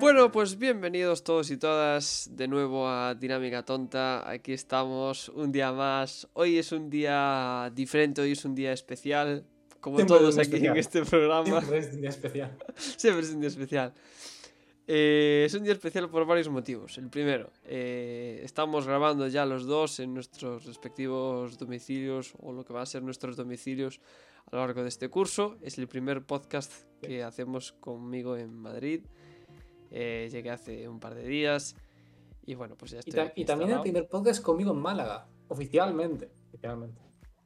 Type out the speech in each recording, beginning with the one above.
Bueno, pues bienvenidos todos y todas de nuevo a Dinámica Tonta. Aquí estamos un día más. Hoy es un día diferente, hoy es un día especial. Como Siempre todos aquí especial. en este programa. Siempre es un día especial. Siempre es un día especial. Eh, es un día especial por varios motivos. El primero, eh, estamos grabando ya los dos en nuestros respectivos domicilios o lo que va a ser nuestros domicilios a lo largo de este curso. Es el primer podcast que hacemos conmigo en Madrid. Eh, llegué hace un par de días y bueno, pues ya Y, estoy. ta- y también el primer podcast conmigo en Málaga, oficialmente. oficialmente.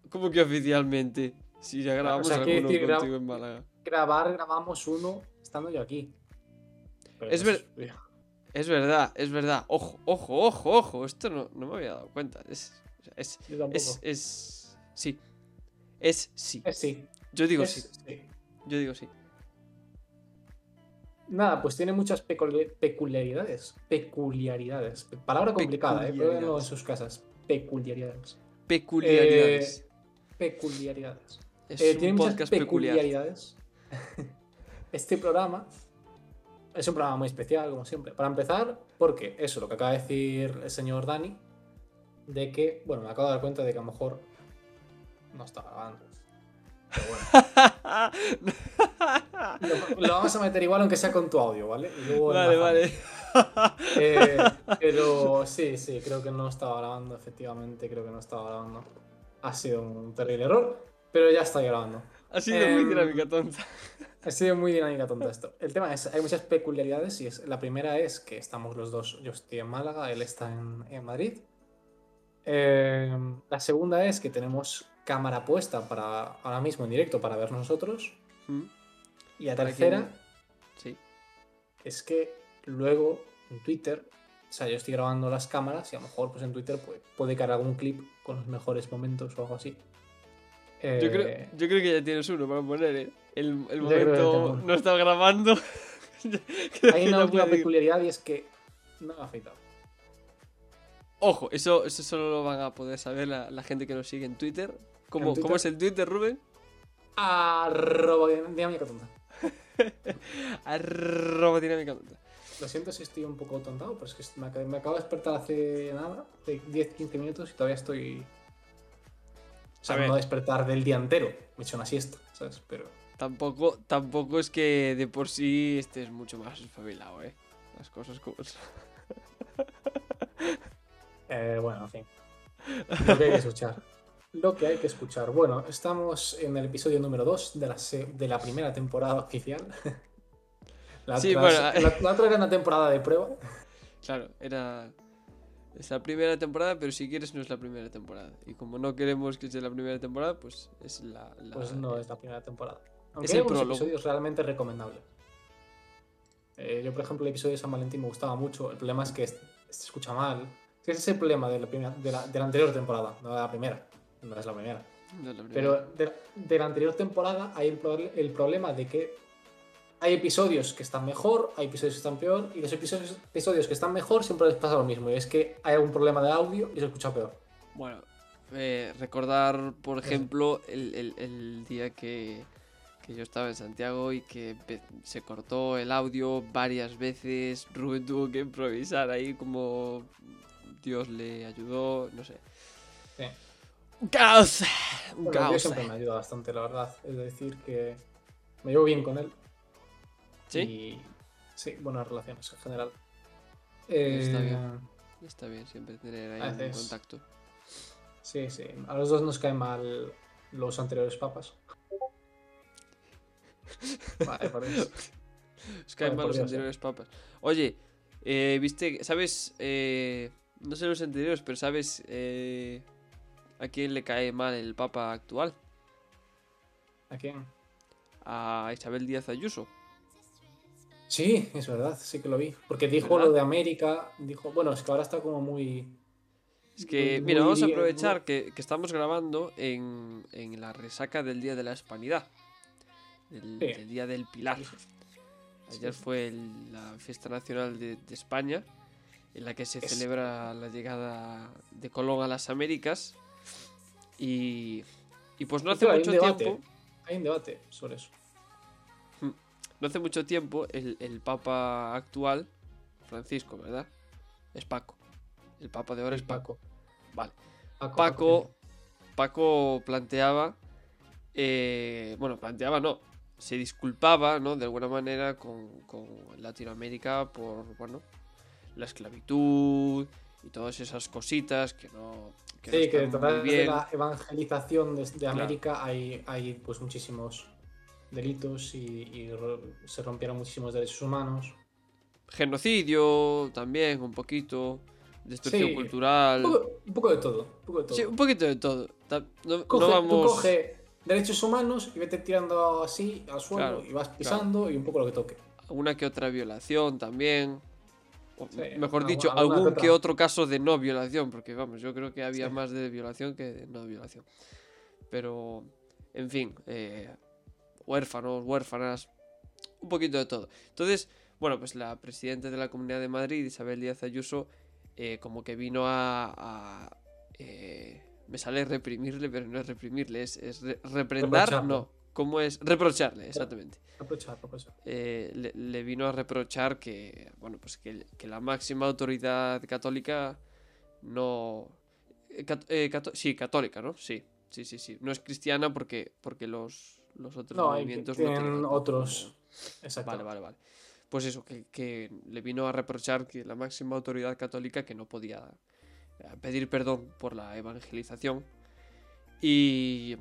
¿Cómo que oficialmente? Si ya grabamos sea, quiere alguno decir, contigo en Málaga. Grabar, grabamos uno estando yo aquí. Pero Es eso ver- Es verdad, es verdad. Ojo, ojo, ojo, ojo. Esto no, no me había dado cuenta. Es. Es. Yo tampoco. Es. es sí. Es sí. Es sí. Yo digo sí. Yo digo sí. Nada, pues tiene muchas peculi- peculiaridades. Peculiaridades. Palabra complicada, ¿eh? Pruébenlo en Peculiaridades. sus casas. Peculiaridades. Peculiaridades. Peculiaridades. es Eh, un tiene muchas peculiar. peculiaridades. este programa es un programa muy especial, como siempre. Para empezar, porque eso, lo que acaba de decir el señor Dani, de que, bueno, me acabo de dar cuenta de que a lo mejor no está grabando. Pero bueno, lo, lo vamos a meter igual aunque sea con tu audio, ¿vale? Y luego vale, vale. Eh, pero sí, sí, creo que no estaba grabando, efectivamente, creo que no estaba grabando. Ha sido un terrible error, pero ya está grabando. ha sido muy Em, dinámica tonta. Ha sido muy dinámica tonta esto. El tema es, hay muchas peculiaridades y es, la primera es que estamos los dos, yo estoy en Málaga, él está en, en Madrid. Eh, la segunda es que tenemos cámara puesta para ahora mismo en directo para ver nosotros. Mm, Y la tercera Sí. es que luego en Twitter, o sea, yo estoy grabando las cámaras y a lo mejor pues en Twitter puede, puede caer algún clip con los mejores momentos o algo así. Yo, Eh, creo, yo creo que ya tienes uno para poner, ¿eh? El, momento no estaba grabando. Hay una última peculiaridad y es que no me ha afeitado. Ojo, eso, eso solo lo van a poder saber la, la gente que nos sigue en Twitter. ¿Cómo. ¿Cómo es el Twitter, Rubén? Arroba dinámica tonta. Arroba dinámica tonta. Lo siento si estoy un poco tontado, pero es que me, ac- me acabo de despertar hace nada, de 10-15 minutos y todavía estoy. O sea, no despertar del día entero. Me he hecho una siesta, ¿sabes? Pero. Tampoco, tampoco es que de por sí estés mucho más espabilado, ¿eh? Las cosas como eh, bueno, en fin. Lo que hay que escuchar. Lo que hay que escuchar. Bueno, estamos en el episodio número 2 de la, de la primera temporada oficial. La, Sí, otra- bueno, la- la otra era una temporada de prueba. Claro, era. Es la primera temporada, pero si quieres no es la primera temporada. Y como no queremos que sea la primera temporada, pues es la. la- Pues no es la primera temporada. Aunque Es hay el episodios realmente recomendables. Eh, yo, por ejemplo, el episodio de San Valentín me gustaba mucho. El problema es que se escucha mal. Ese es el problema de la, primera- de la, de la anterior temporada, no de la primera. No es la primera. no es la primera. Pero de, de la anterior temporada hay el, pro- el problema de que hay episodios que están mejor, hay episodios que están peor, y los episodios, episodios que están mejor siempre les pasa lo mismo. Y es que hay algún problema de audio y se escucha peor. Bueno, eh, recordar, por ejemplo, el, el- el día que, que yo estaba en Santiago y que se cortó el audio varias veces. Rubén tuvo que improvisar ahí como Dios le ayudó, no sé. Un caos. Un Bueno, caos. yo siempre me ayuda bastante, la verdad. Es decir, que me llevo bien con él. Sí, Y sí, buenas relaciones en general. Eh, Está bien. está bien siempre tener ahí A un veces. contacto. Sí, sí. A los dos nos caen mal los anteriores papas. Vale, por eso. Es que hay Vale, por malos Dios, eh. anteriores papas. Oye, eh, viste, ¿sabes? Eh, no sé los anteriores, pero ¿sabes eh, a quién le cae mal el papa actual? ¿A quién? A Isabel Díaz Ayuso. Sí, es verdad, sí que lo vi. Porque dijo ¿Verdad? lo de América, dijo, bueno, es que ahora está como muy... Es que, muy- mira, vamos a muy- aprovechar que, que estamos grabando en, en la resaca del Día de la Hispanidad. Del, Sí. del Día del Pilar. Ayer Sí. fue el- la fiesta nacional de, de España, en la que se Es- celebra la llegada de Colón a las Américas. Y, y pues no hace Claro, mucho debate. tiempo. Hay un debate sobre eso. no hace mucho tiempo el, el Papa actual, Francisco, ¿verdad? Es Paco. El Papa de ahora es Paco. Vale. Paco, Paco, Paco planteaba, eh, bueno, planteaba no, se disculpaba, ¿no? De alguna manera con, con Latinoamérica por, bueno, la esclavitud y todas esas cositas que no... Que no Sí, que están detrás de la evangelización de, de Claro. América hay, hay pues muchísimos delitos y, se rompieron muchísimos derechos humanos. Genocidio también, un poquito. Destrucción Sí, cultural. Un poco, un poco de todo, un poco de todo. Sí, un poquito de todo. No, no Tú coge derechos humanos y vete tirando así al suelo Claro, y vas pisando y un poco lo que toque. Una que otra violación también. Sí, mejor dicho, alguna algún que otro caso de no violación. Porque vamos, yo creo que había Sí. más de violación que de no violación. Pero, en fin, eh, huérfanos, huérfanas, un poquito de todo. Entonces, bueno, pues la presidenta de la Comunidad de Madrid, Isabel Díaz Ayuso, eh, como que vino a... a, eh, me sale reprimirle, pero no es reprimirle, es, es re- reprendar, no. ¿Cómo es? Reprocharle, exactamente. Aprovechar, aprovechar. Eh, le, le vino a reprochar que, bueno, pues que, que la máxima autoridad católica no... eh, cat- eh, sí, católica, ¿no? Sí, sí, sí, sí. No es cristiana porque, porque los, los otros No, movimientos tienen tienen otros. Exacto. Vale, vale, vale. Pues eso, que, que le vino a reprochar que la máxima autoridad católica que no podía pedir perdón por la evangelización. Y.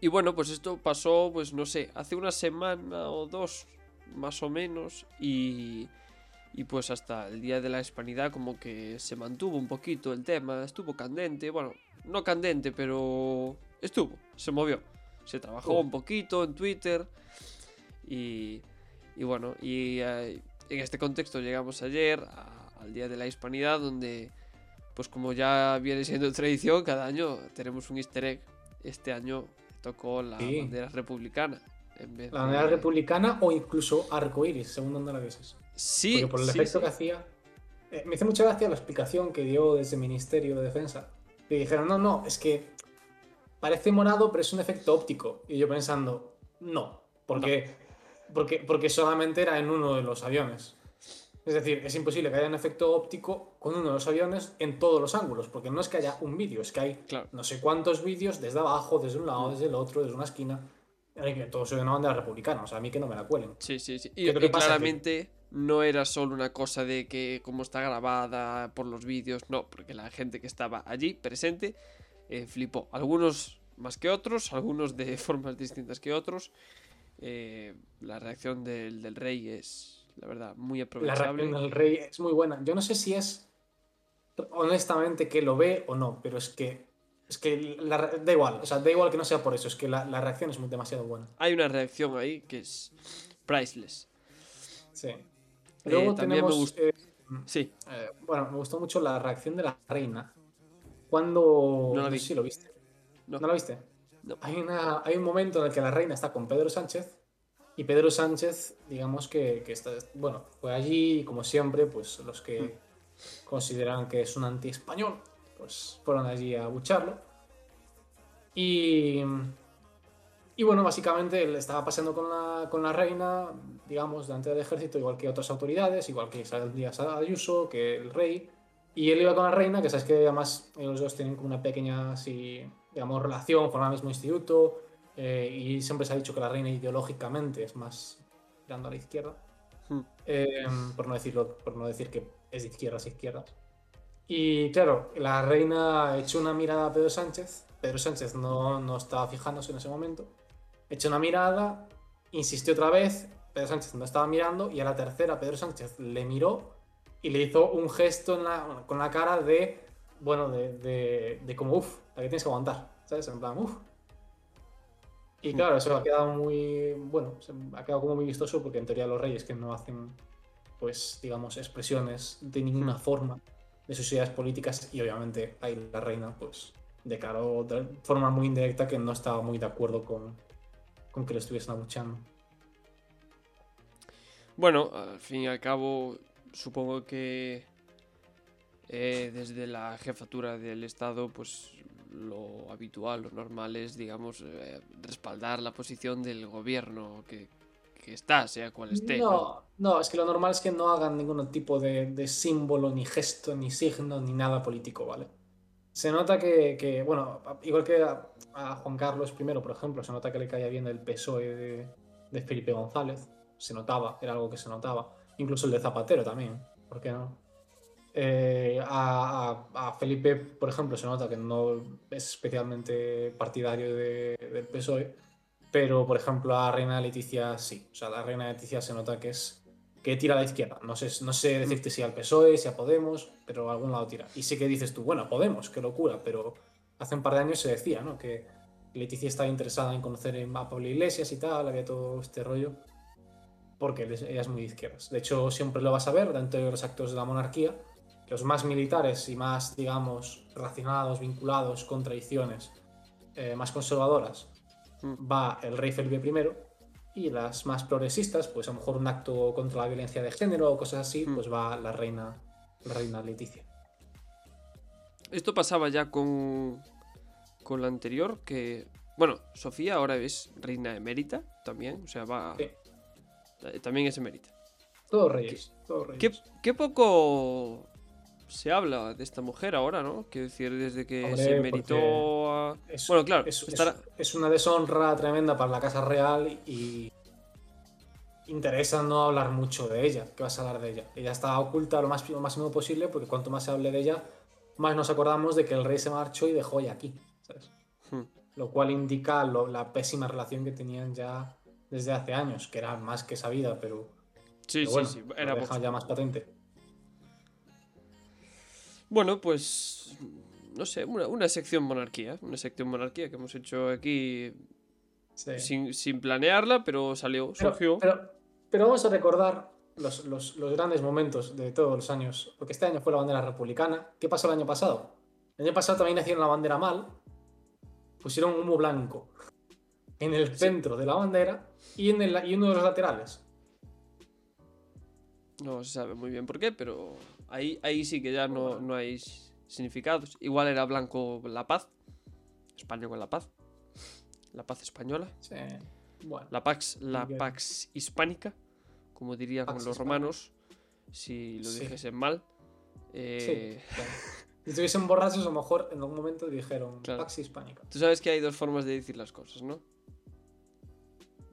Y bueno, pues esto pasó, pues no sé, hace una semana o dos, más o menos. Y. Y pues hasta el día de la hispanidad, como que se mantuvo un poquito el tema, estuvo candente. Bueno, no candente, pero. Estuvo, se movió. Se trabajó un poquito en Twitter. Y, y bueno, y eh, en este contexto llegamos ayer a- al Día de la Hispanidad, donde, pues como ya viene siendo tradición, cada año tenemos un easter egg. Este año tocó la Sí. bandera republicana. En vez La bandera de- republicana o incluso arcoiris, según donde la vieses. Sí, Porque por el sí, efecto sí. que hacía. eh, me hizo mucha gracia la explicación que dio desde el Ministerio de Defensa. Que dijeron, no, no, es que parece morado, pero es un efecto óptico. Y yo pensando, no, porque, porque, porque solamente era en uno de los aviones. Es decir, es imposible que haya un efecto óptico con uno de los aviones en todos los ángulos, porque no es que haya un vídeo, es que hay Claro. no sé cuántos vídeos desde abajo, desde un lado, desde el otro, desde una esquina. Que todo se ve una bandera republicana, o sea, a mí que no me la cuelen. Sí, sí, sí. ¿Qué Y, y claramente no era solo una cosa de que cómo está grabada por los vídeos, no, porque la gente que estaba allí presente eh, flipó. Algunos más que otros, algunos de formas distintas que otros. Eh, la reacción del, del rey es, la verdad, muy La aprovechable. reacción del rey es muy buena. Yo no sé si es honestamente que lo ve o no, pero es que es que la da igual, o sea, da igual que no sea por eso, es que la, la reacción es muy, demasiado buena. Hay una reacción ahí que es priceless. Sí. Luego Eh, me tenemos, gustó- eh, Sí, eh, bueno, me gustó mucho la reacción de la reina cuando No la vi. sé si lo viste. No. ¿No la viste? No. Hay, una, hay un momento en el que la reina está con Pedro Sánchez y Pedro Sánchez, digamos que, que está, bueno, fue allí y como siempre, pues los que Hmm. consideran que es un anti-español, pues fueron allí a bucharlo. Y, y bueno, básicamente él estaba paseando con la, con la reina, digamos, delante del ejército, igual que otras autoridades, igual que Isabel Díaz Ayuso, que el rey. Y él iba con la reina, que sabes que además ellos dos tienen como una pequeña, así, digamos, relación, forman el mismo instituto. Eh, y siempre se ha dicho que la reina ideológicamente es más tirando a la izquierda. Hmm. Eh, por no decirlo, por no decir que es de izquierdas a izquierdas. Y claro, la reina echó una mirada a Pedro Sánchez. Pedro Sánchez no, no estaba fijándose en ese momento. Echó una mirada, insistió otra vez. Pedro Sánchez no estaba mirando. Y a la tercera, Pedro Sánchez le miró y le hizo un gesto en la- con la cara de, bueno, de, de, de como, uff, la que tienes que aguantar. ¿Sabes? En plan, uff. Y Hmm. claro, eso ha quedado muy, bueno, se- ha quedado como muy vistoso porque en teoría los reyes que no hacen, pues, digamos, expresiones de ninguna Hmm. forma de sus ideas políticas y obviamente ahí la reina, pues, declaró de forma muy indirecta que no estaba muy de acuerdo con, con que le estuviesen abucheando. Bueno, al fin y al cabo, supongo que eh, desde la jefatura del Estado, pues lo habitual, lo normal es, digamos, eh, respaldar la posición del gobierno que, que está, sea cual esté. No, no, es que lo normal es que no hagan ningún tipo de, de símbolo, ni gesto, ni signo, ni nada político, ¿vale? Se nota que, que, bueno, igual que a, a Juan Carlos I, por ejemplo, se nota que le caía bien el PSOE de, de Felipe González. Se notaba, era algo que se notaba. Incluso el de Zapatero también, ¿por qué no? Eh, a, a- Felipe, por ejemplo, se nota que no es especialmente partidario de- del PSOE, pero por ejemplo a Reina Leticia sí. O sea, la Reina Leticia se nota que es que tira a la izquierda. No sé, no sé decirte si al PSOE, si a Podemos, pero a algún lado tira. Y sí que dices tú, bueno, Podemos, qué locura, pero hace un par de años se decía, ¿no? Que Leticia estaba interesada en conocer a Pablo Iglesias y tal, había todo este rollo porque ella es muy de izquierdas. De hecho, siempre lo vas a ver dentro de los actos de la monarquía. Los más militares y más, digamos, relacionados, vinculados con tradiciones eh, más conservadoras, Mm. va el rey Felipe I. Y las más progresistas, pues a lo mejor un acto contra la violencia de género o cosas así, Mm. pues va la reina, la reina Leticia. Esto pasaba ya con, con la anterior, que... Bueno, Sofía ahora es reina emérita también, o sea, va... Sí. eh, También es emérita. Todos reyes, todos ¿Qué, reyes. qué poco se habla de esta mujer ahora, ¿no? Quiero decir, desde que Hombre, se meritó a... Es- Bueno, claro, es, es- estará- es una deshonra tremenda para la Casa Real y interesa no hablar mucho de ella. ¿Qué vas a hablar de ella? Ella está oculta lo, más, lo máximo posible porque cuanto más se hable de ella, más nos acordamos de que el rey se marchó y dejó ella aquí. ¿sabes? Hmm. Lo cual indica lo- la pésima relación que tenían ya desde hace años, que era más que sabida, pero, Sí, pero sí, bueno, sí, lo era deja poco. ya más patente. Bueno, pues... No sé, una, una sección monarquía, una sección monarquía que hemos hecho aquí Sí. sin, sin planearla, pero salió, Pero, surgió. pero- pero vamos a recordar los, los- los grandes momentos de todos los años, porque este año fue la bandera republicana. ¿Qué pasó el año pasado? El año pasado también hicieron la bandera mal, pusieron humo blanco en el centro de la bandera y en el, y uno de los laterales. No se sabe muy bien por qué, pero ahí, ahí sí que ya no, no hay significados. Igual era blanco la paz, España con la paz, la paz española, Sí. Bueno, la pax, la Bien. pax hispánica, como dirían los hispánica. romanos, si lo Sí. dijesen mal. Eh, sí. bueno. Si estuviesen borrachos, a lo mejor en algún momento dijeron Claro. Pax Hispánica. Tú sabes que hay dos formas de decir las cosas, ¿no?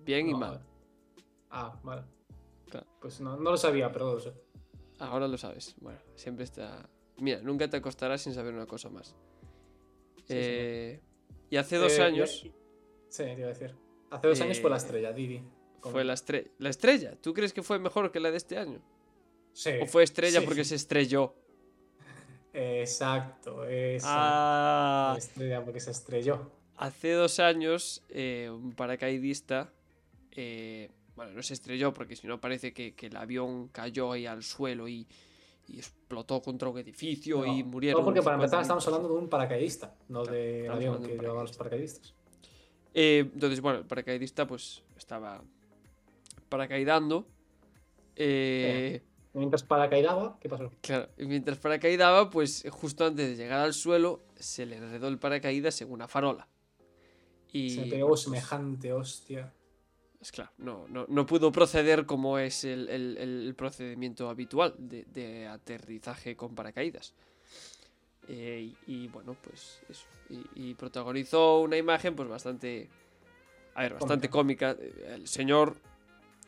Bien y mal. Ah, vale. Claro. Pues no, no lo sabía, pero lo sé. Ahora lo sabes. Bueno, siempre está. Mira, nunca te acostarás sin saber una cosa más. Sí, Eh, Y hace dos Eh, años Sí, te iba a decir. Hace dos años fue la Eh, estrella, Didi. fue la estrella. ¿La estrella? ¿Tú crees que fue mejor que la de este año? Sí. ¿O fue estrella sí. porque se estrelló? Exacto, esa. Ah, La estrella porque se estrelló. hace dos años eh, un paracaidista. eh, bueno, no se estrelló porque si no parece que, que el avión cayó ahí al suelo y, y explotó contra un edificio No, y murieron. No, porque para 50.000 empezar estamos hablando de un paracaidista, no Claro, de avión que llevaba a los paracaidistas. Eh, entonces, bueno, el paracaidista pues estaba paracaidando. eh, Mientras paracaidaba, ¿qué pasó? Claro, mientras paracaidaba, pues justo antes de llegar al suelo, se le enredó el paracaídas en una farola. Y se pegó pues, semejante hostia. Pues claro, no, no, no pudo proceder como es el, el- el procedimiento habitual de, de aterrizaje con paracaídas. Eh, y, y, bueno, pues eso. Y, y protagonizó una imagen pues bastante... A ver, bastante cómica. El señor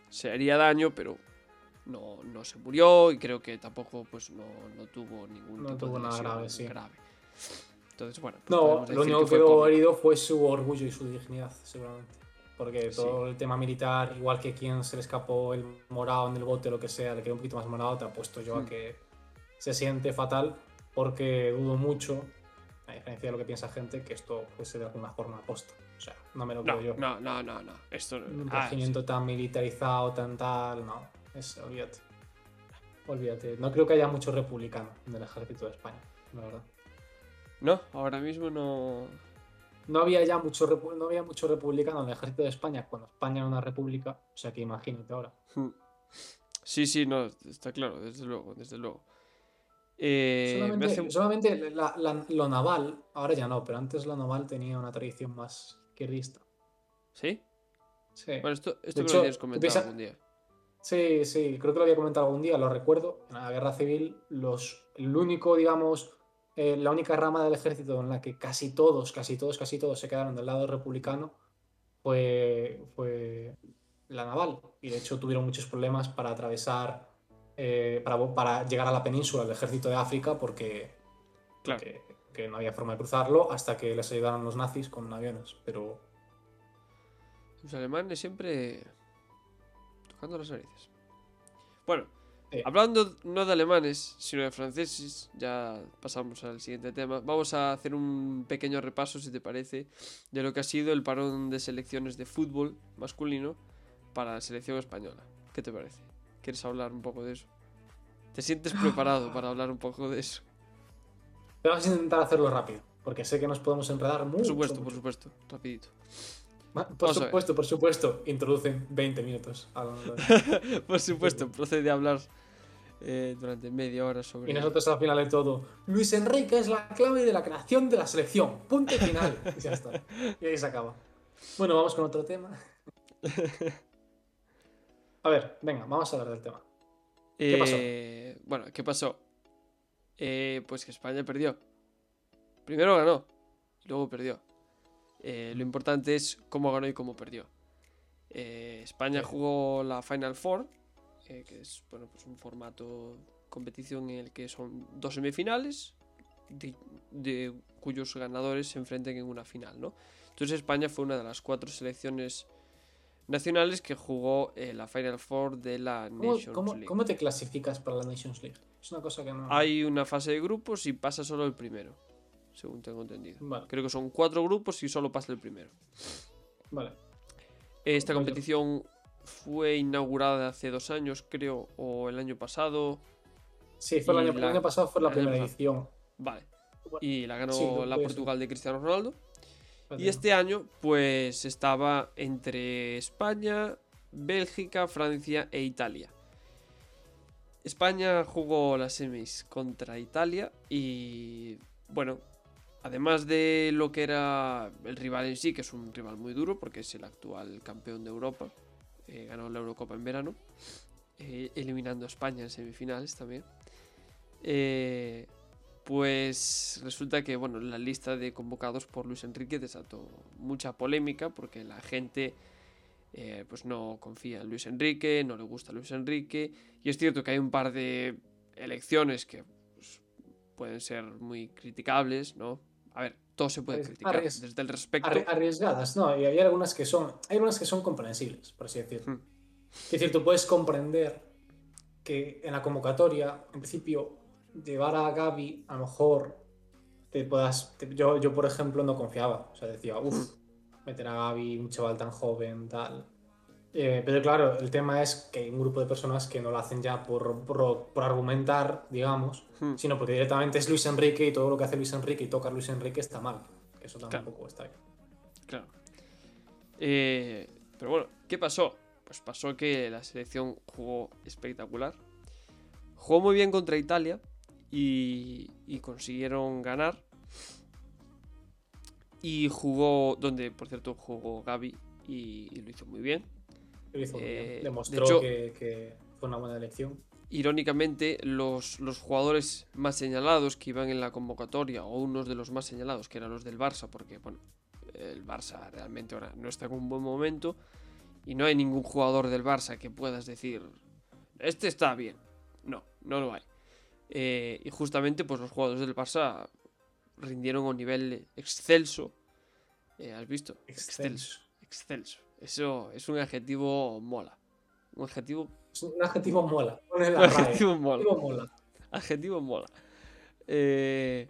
se haría daño, pero no, no se murió y creo que tampoco pues no, no tuvo ningún No tipo tuvo de nada grave, sí. Entonces, bueno. pues No, lo único que quedó herido fue su orgullo y su dignidad, seguramente. Porque Sí. todo el tema militar, igual que quien se le escapó el morado en el bote o lo que sea, le quedó un poquito más morado, te apuesto yo Hmm. a que se siente fatal porque dudo mucho, a diferencia de lo que piensa gente, que esto fuese de alguna forma aposta. O sea, no me lo creo No, yo. no, no, no, no. Esto Un ah, regimiento tan militarizado, tan tal, no. Es, olvídate. Olvídate. No creo que haya mucho republicano en el ejército de España, la verdad. No, ahora mismo no. No había ya mucho, no había mucho republicano en el ejército de España cuando España era una república, o sea que imagínate ahora. Hmm. Sí, sí, no, está claro, desde luego, desde luego. Eh, me solamente hace- solamente la- la- lo naval, ahora ya no, pero antes lo naval tenía una tradición más izquierdista. ¿Sí? Sí. Bueno, esto, esto hecho, lo comentado piensa- algún día. Sí, sí, creo que lo había comentado algún día, lo recuerdo. En la guerra civil, los, el único, digamos, eh, la única rama del ejército en la que casi todos, casi todos, casi todos se quedaron del lado republicano fue, fue la naval. Y de hecho tuvieron muchos problemas para atravesar, eh, para, para llegar a la península del ejército de África porque, Claro. que no había forma de cruzarlo hasta que les ayudaron los nazis con aviones. Pero Los alemanes siempre tocando las narices. Bueno, Sí. hablando no de alemanes, sino de franceses, ya pasamos al siguiente tema. Vamos a hacer un pequeño repaso, si te parece, de lo que ha sido el parón de selecciones de fútbol masculino para la selección española. ¿Qué te parece? ¿Quieres hablar un poco de eso? ¿Te sientes preparado para hablar un poco de eso? vamos a intentar hacerlo rápido, porque sé que nos podemos enredar mucho. Por supuesto, mucho. por supuesto, rapidito. Por Vamos a supuesto, por supuesto, introducen 20 minutos. hablando de- Por supuesto, procede a hablar eh, durante media hora sobre... Y nosotros al final de todo, Luis Enrique es la clave de la creación de la selección. Punto final. Y ya está. Y ahí se acaba. Bueno, vamos con otro tema. A ver, venga, vamos a hablar del tema. ¿Qué pasó? Eh, Bueno, ¿qué pasó? Eh, pues que España perdió. Primero ganó, luego perdió. Eh, lo importante es cómo ganó y cómo perdió. España jugó la Final Four, eh, que es bueno, pues un formato competición en el que son dos semifinales, de, de cuyos ganadores se enfrenten en una final, ¿no? Entonces España fue una de las cuatro selecciones nacionales que jugó eh, la Final Four de la ¿Cómo, Nations cómo- League. cómo te clasificas para la Nations League? Es una cosa que no. Hay una fase de grupos y pasa solo el primero, según tengo entendido. Vale, Creo que son cuatro grupos y solo pasa el primero. vale. Esta competición fue inaugurada hace dos años, creo, o el año pasado. Sí, fue el año, el la- año pasado fue la primera edición. Vale. Y la ganó sí, la Portugal de Cristiano Ronaldo. Y este año, pues estaba entre España, Bélgica, Francia e Italia. España jugó las semis contra Italia y, bueno, además de lo que era el rival en sí, que es un rival muy duro porque es el actual campeón de Europa, eh, ganó la Eurocopa en verano, eh, eliminando a España en semifinales también. Eh, pues resulta que bueno, la lista de convocados por Luis Enrique desató mucha polémica porque la gente eh, pues no confía en Luis Enrique, no le gusta Luis Enrique y es cierto que hay un par de elecciones que pues, pueden ser muy criticables, ¿no? A ver, todo se puede criticar arries- desde el respecto. Arri- arriesgadas, no, y hay algunas que son, hay algunas que son comprensibles, por así decirlo. Hmm. Es decir, tú puedes comprender que en la convocatoria, en principio, llevar a Gaby, a lo mejor te puedas. te- yo, yo, por ejemplo, no confiaba. O sea, decía, uff, meter a Gaby, un chaval tan joven, tal. Eh, pero claro, el tema es que hay un grupo de personas que no lo hacen ya por, por, por argumentar, digamos, Hmm. sino porque directamente es Luis Enrique y todo lo que hace Luis Enrique y toca Luis Enrique está mal. Eso Claro. tampoco está bien. Claro. Eh, pero bueno, ¿qué pasó? Pues pasó que la selección jugó espectacular. Jugó muy bien contra Italia y, y consiguieron ganar. Y jugó, donde por cierto jugó Gaby y, y lo hizo muy bien. Eh, de Demostró hecho- que, que fue una buena elección. Irónicamente, los, los jugadores más señalados que iban en la convocatoria, o unos de los más señalados, que eran los del Barça, porque bueno, el Barça realmente ahora no está en un buen momento, y no hay ningún jugador del Barça que puedas decir, este está bien. No, no lo hay. Eh, y justamente, pues los jugadores del Barça rindieron a un nivel excelso. Eh, ¿Has visto? Excelso. Excelso. Eso es un adjetivo mola. Un adjetivo, Es un adjetivo mola. Un adjetivo mola. Adjetivo mola. Adjetivo mola. Eh,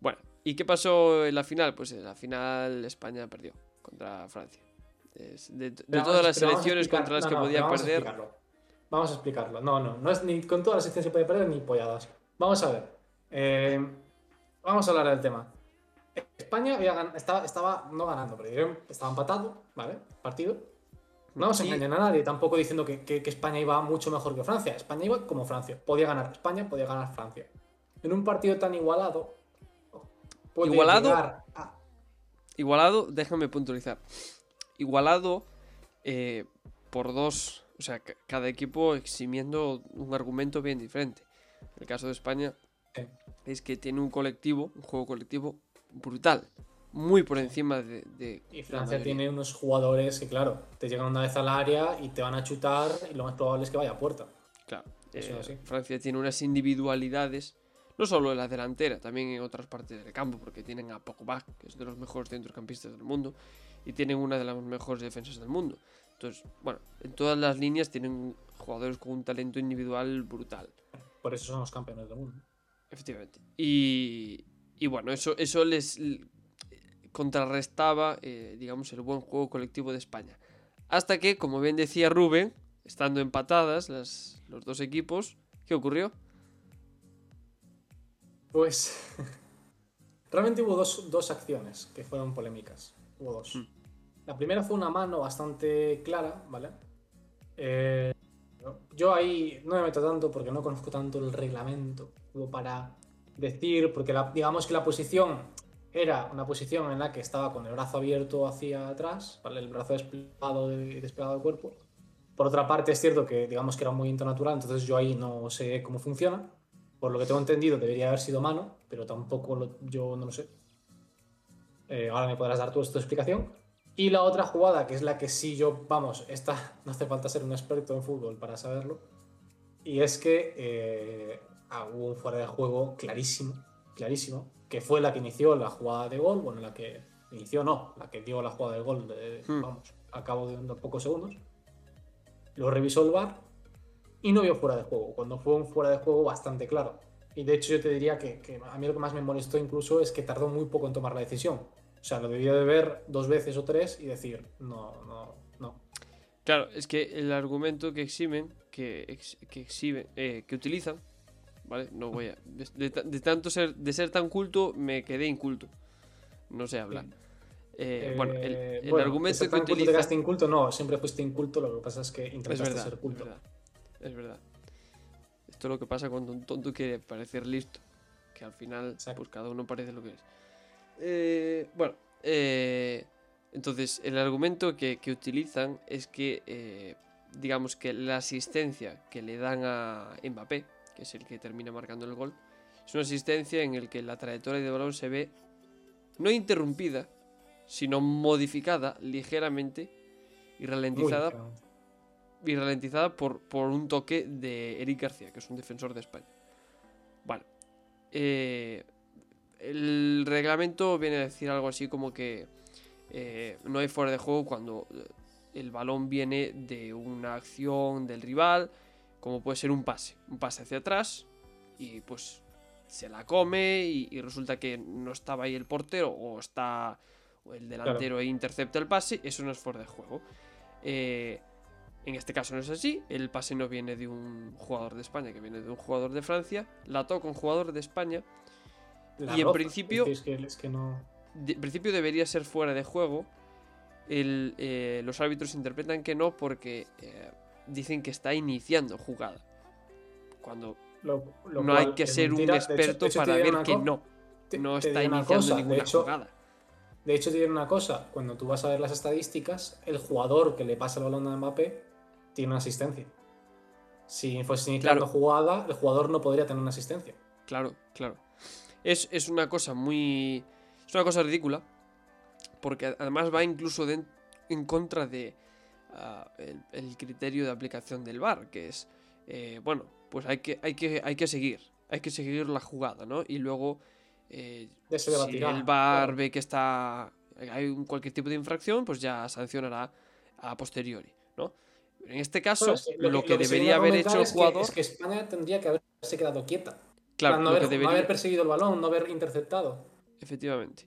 bueno, ¿y qué pasó en la final? Pues en la final España perdió contra Francia. De, todas las a selecciones contra las no, que no, podía vamos a perder. explicarlo. Vamos a explicarlo. No, no, no es ni con todas las secciones se puede perder ni polladas. Vamos a ver. Eh, vamos a hablar del tema. España había estaba, estaba no ganando, pero estaba empatado, ¿vale? Partido. No vamos a Y- engañar a nadie, tampoco diciendo que, que- que España iba mucho mejor que Francia. España iba como Francia. Podía ganar España, podía ganar Francia. En un partido tan igualado. puede ¿Igualado? a- Igualado, déjame puntualizar. Igualado eh, por dos, o sea, ca- cada equipo eximiendo un argumento bien diferente. El caso de España Sí. es que tiene un colectivo, un juego colectivo brutal, muy por encima de... de Y Francia tiene unos jugadores que, claro, te llegan una vez al área y te van a chutar y lo más probable es que vaya a puerta. Claro, Eso eh, así. Francia tiene unas individualidades, no solo en la delantera, también en otras partes del campo, porque tienen a Pogba, que es de los mejores centrocampistas del mundo, y tienen una de las mejores defensas del mundo. Entonces, bueno, en todas las líneas tienen jugadores con un talento individual brutal, Por eso son los campeones del mundo. efectivamente. Y, y bueno, eso, eso les contrarrestaba, eh, digamos, el buen juego colectivo de España. Hasta que, como bien decía Rubén, estando empatadas las, los dos equipos, ¿qué ocurrió? Pues realmente hubo dos, dos acciones que fueron polémicas. Hubo dos. Mm. La primera fue una mano bastante clara, ¿vale? Eh, yo ahí no me meto tanto porque no conozco tanto el reglamento como para decir, porque la- digamos que la posición era una posición en la que estaba con el brazo abierto hacia atrás, el brazo desplegado, de- desplegado del cuerpo. Por otra parte, es cierto que digamos que era un movimiento natural, entonces yo ahí no sé cómo funciona. Por lo que tengo entendido, debería haber sido mano, pero tampoco yo no lo sé. Eh, ahora me podrás dar tú esta explicación. Y la otra jugada, que es la que sí yo, vamos, esta no hace falta ser un experto en fútbol para saberlo. Y es que eh, ah, hubo un fuera de juego clarísimo, clarísimo, que fue la que inició la jugada de gol, bueno, la que inició no, la que dio la jugada de gol, de- Hmm. vamos, al cabo de unos pocos segundos. Lo revisó el VAR y no vio fuera de juego, cuando fue un fuera de juego bastante claro. Y de hecho yo te diría que, que a mí lo que más me molestó incluso es que tardó muy poco en tomar la decisión. O sea, lo debió de ver dos veces o tres y decir, no, no, no. Claro, es que el argumento que eximen, que, ex- que exhiben, eh, que utilizan, ¿vale? No voy a. De, de ta- de tanto ser, de ser tan culto, me quedé inculto. No sé hablar. Eh, bueno, el, Eh, el bueno, argumento ¿ser que culto te quedaste inculto? No, siempre fuiste inculto, lo que pasa es que Es intentaste verdad, ser es culto. verdad. Es verdad. Esto es lo que pasa cuando un tonto quiere parecer listo. Que al final, Exacto. pues cada uno parece lo que es. Eh, bueno, eh, entonces el argumento que, que utilizan es que, digamos que la asistencia que le dan a Mbappé, que es el que termina marcando el gol, es una asistencia en el que la trayectoria de balón se ve no interrumpida, sino modificada ligeramente y ralentizada y ralentizada por, por un toque de Eric García, que es un defensor de España. Bueno, eh, el reglamento viene a decir algo así como que eh, no hay fuera de juego cuando el balón viene de una acción del rival, como puede ser un pase, un pase hacia atrás y pues se la come y, y resulta que no estaba ahí el portero o está o el delantero e intercepta el pase, eso no es fuera de juego. Eh, en este caso no es así, el pase no viene de un jugador de España, que viene de un jugador de Francia, la toca un jugador de España, La y en principio- Es que, es que no... de en principio debería ser fuera de juego. El, eh, los árbitros interpretan que no porque eh, dicen que está iniciando jugada. Cuando lo- lo no hay que ser mentira. un De hecho- experto de hecho, te para ver que no, te- no está iniciando cosa, ninguna de hecho, jugada. De hecho, diré una cosa, cuando tú vas a ver las estadísticas, el jugador que le pasa el balón a Mbappé tiene una asistencia. Si fuese iniciando Claro. jugada, el jugador no podría tener una asistencia. Claro, claro. Es, es una cosa muy. Es una cosa ridícula. Porque además va incluso de- en contra de ah, el, el criterio de aplicación del VAR, que es. eh, bueno, pues hay que, hay, que, hay que seguir. Hay que seguir la jugada, ¿no? Y luego. eh, si el VAR ve que está. Hay un, cualquier tipo de infracción, pues ya sancionará a posteriori, ¿no? En este caso, Bueno, es que lo, que, debería haber hecho el es que- jugador. es que España tendría que haberse quedado quieta. claro, no, haber, que no debería, haber perseguido el balón, no haber interceptado. Efectivamente.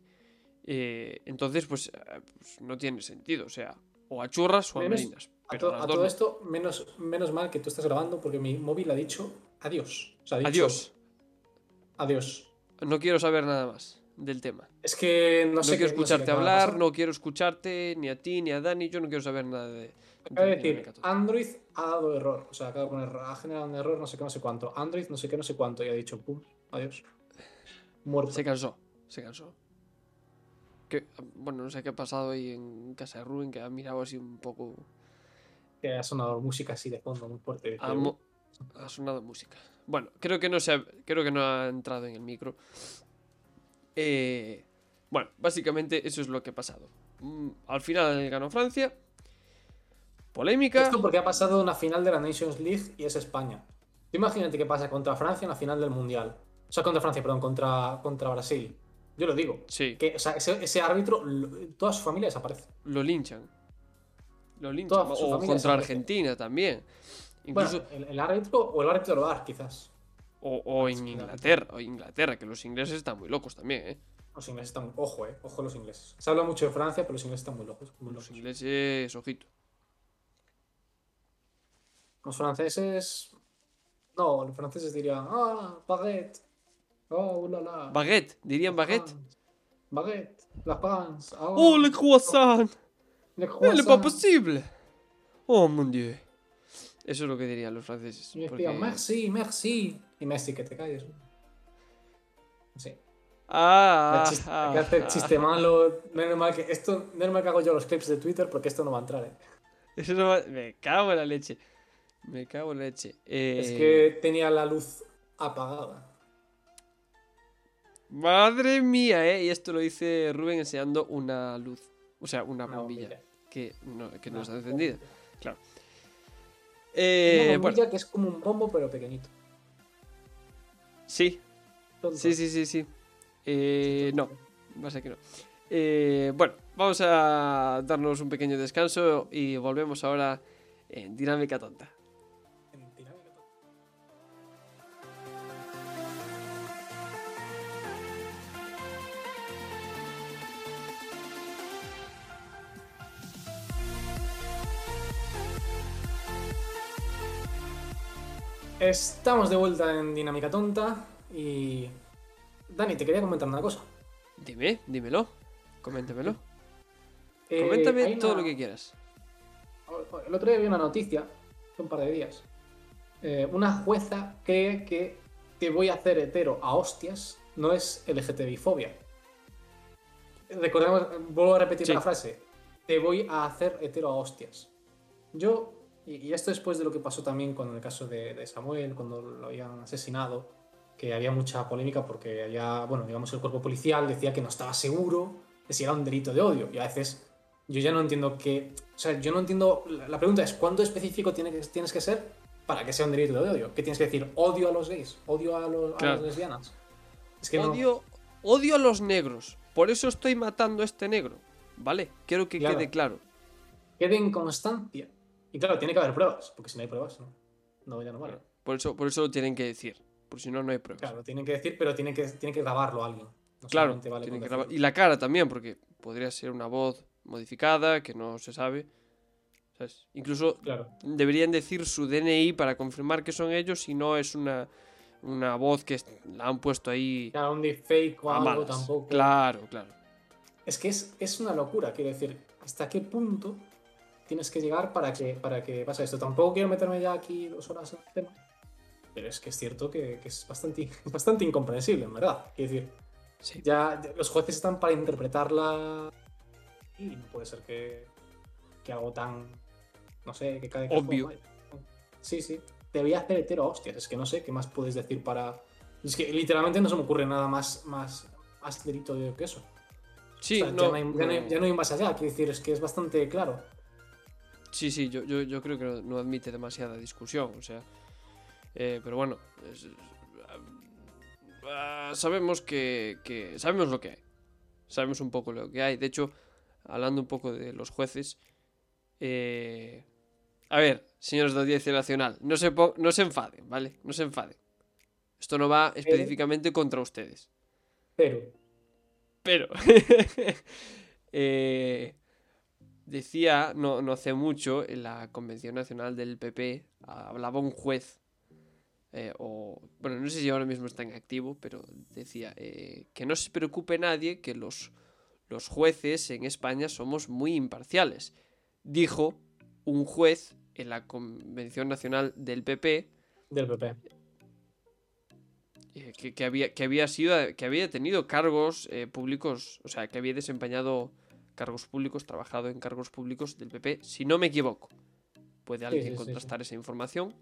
Eh, entonces, pues, pues, no tiene sentido. O sea, o a churras o a Menos- merinas. A, Pero to- a todo no. esto, menos, menos mal que tú estás grabando porque mi móvil ha dicho adiós. O sea, ha dicho Adiós. Adiós. No quiero saber nada más del tema. Es que no No, sé quiero qué- no sé qué escucharte de hablar, no quiero escucharte ni a ti ni a Dani. Yo no quiero saber nada de. Acaba de de decir. Android ha dado error. O sea, acaba de poner, ha generado un error, no sé qué, no sé cuánto. Android, no sé qué, no sé cuánto. Y ha dicho, pum, adiós. Muerto. Se cansó, se cansó. Que, bueno, no sé qué ha pasado ahí en casa de Rubén, que ha mirado así un poco. Que ha sonado música así de fondo muy fuerte. Ha, sonado música. Bueno, creo que no se ha, creo que no ha entrado en el micro. Eh, bueno, básicamente eso es lo que ha pasado. Mm, Al final ganó Francia. Polémica. Esto porque ha pasado una final de la Nations League y es España. Imagínate qué pasa contra Francia en la final del Mundial. O sea, contra Francia, perdón, contra, contra Brasil. Yo lo digo. Sí, Que, o sea, ese, ese árbitro, lo- toda su familia desaparece. lo linchan. Lo linchan. Toda O contra. Argentina también. Incluso, Bueno, el, el árbitro o el árbitro del bar, quizás. o, o en. Inglaterra. O Inglaterra, que los ingleses están muy locos también, ¿eh? Los ingleses están. Ojo, eh. Ojo los ingleses. Se habla mucho de Francia, pero los ingleses están muy locos. Muy Los locos. ingleses, ojito. Los franceses. No, los franceses dirían. Ah, baguette. Oh, ulala. Baguette, dirían baguette. Baguette. La France. Oh, Oh, le croissant. le est croissant. pas possible. Oh, mon dieu. Eso es lo que dirían los franceses. Y porque- merci, merci. Y Messi, que te calles. Sí. Ah, chiste- ah, que hacer ah. chiste malo. Menos mal que esto. Menos mal que hago yo los clips de Twitter porque esto no va a entrar, eh. Eso no va- Me cago en la leche. Me cago en la leche. Eh, Es que tenía la luz apagada. Madre mía, ¿eh? Y esto lo dice Rubén enseñando una luz. O sea, una Una bombilla. bombilla. Que no, que no está encendida. bombilla. Eh, Una bombilla bueno, que es como un bombo, pero pequeñito. sí, Tonto. sí, sí, sí, sí. Eh, no, va a ser que no. Eh, bueno, vamos a darnos un pequeño descanso y volvemos ahora en Dinámica Tonta. Estamos de vuelta en Dinámica Tonta y. Dani, te quería comentar una cosa. Dime, dímelo. Coméntamelo. Eh, Coméntame todo una- lo que quieras. El otro día vi una noticia, hace un par de días. Eh, una jueza cree que te voy a hacer hetero a hostias no es LGTBI-fobia. Recordemos, vuelvo a repetir Sí. la frase. Te voy a hacer hetero a hostias. Yo, y, y esto después de lo que pasó también con el caso de, de Samuel, cuando lo habían asesinado, que había mucha polémica porque había, bueno, digamos, el cuerpo policial decía que no estaba seguro de si era un delito de odio. Y a veces yo ya no entiendo que. O sea, yo no entiendo. La la pregunta es: ¿cuánto específico tiene que, tienes que ser para que sea un delito de odio? ¿Qué tienes que decir? ¿Odio a los gays? ¿Odio a, los- a las lesbianas? Es que no- Odio, odio a los negros. Por eso estoy matando a este negro. ¿Vale? Quiero que Claro. quede claro. quede en constancia. Y claro, tiene que haber pruebas, porque si no hay pruebas, no, no ya no vale. Por eso, por eso lo tienen que decir. Por si no, no hay pruebas. Claro, tienen que decir, pero tiene que, tiene que grabarlo alguien. No Claro, vale tienen que grabar-. Y la cara también, porque podría ser una voz modificada que no se sabe. ¿Sabes? Incluso Claro. deberían decir su DNI para confirmar que son ellos si no es una, una voz que la han puesto ahí Claro, un deepfake o a algo tampoco. Claro, claro. Es que es, es una locura, quiero decir, ¿hasta qué punto tienes que llegar para que, para que pase esto? Tampoco quiero meterme ya aquí dos horas en el tema, pero es que es cierto que, que es, bastante, bastante incomprensible, en verdad. Quiero decir, Sí. ya, ya los jueces están para interpretarla y no puede ser que, que algo tan, no sé, que cada Obvio. Sí, sí. Te voy a hacer hetero hostias, es que no sé qué más puedes decir para... Es que literalmente no se me ocurre nada más, más, más delito de que eso. Sí, O sea, no, ya, no hay, ya no hay- ya no hay más allá, quiero decir, es que es bastante claro. Sí, sí, yo, yo, yo creo que no, no admite demasiada discusión, o sea. eh, pero bueno, es- es- ah, sabemos que, que- Sabemos lo que hay. Sabemos un poco lo que hay. De hecho, hablando un poco de los jueces. eh, a ver, señores de Audiencia Nacional, no se, no se enfaden, ¿vale? No se enfaden. Esto no va específicamente contra ustedes. Pero, Pero eh, decía no, no hace mucho en la Convención Nacional del PP, hablaba un juez, eh, o bueno, no sé si ahora mismo está en activo, pero decía eh, que no se preocupe nadie que los, los jueces en España somos muy imparciales. Dijo un juez en la Convención Nacional del PP del PP. eh, que, que había, que había sido, que había tenido cargos eh, públicos, o sea, que había desempeñado cargos públicos, trabajado en cargos públicos del PP, si no me equivoco. puede alguien sí, sí, sí. contrastar esa información.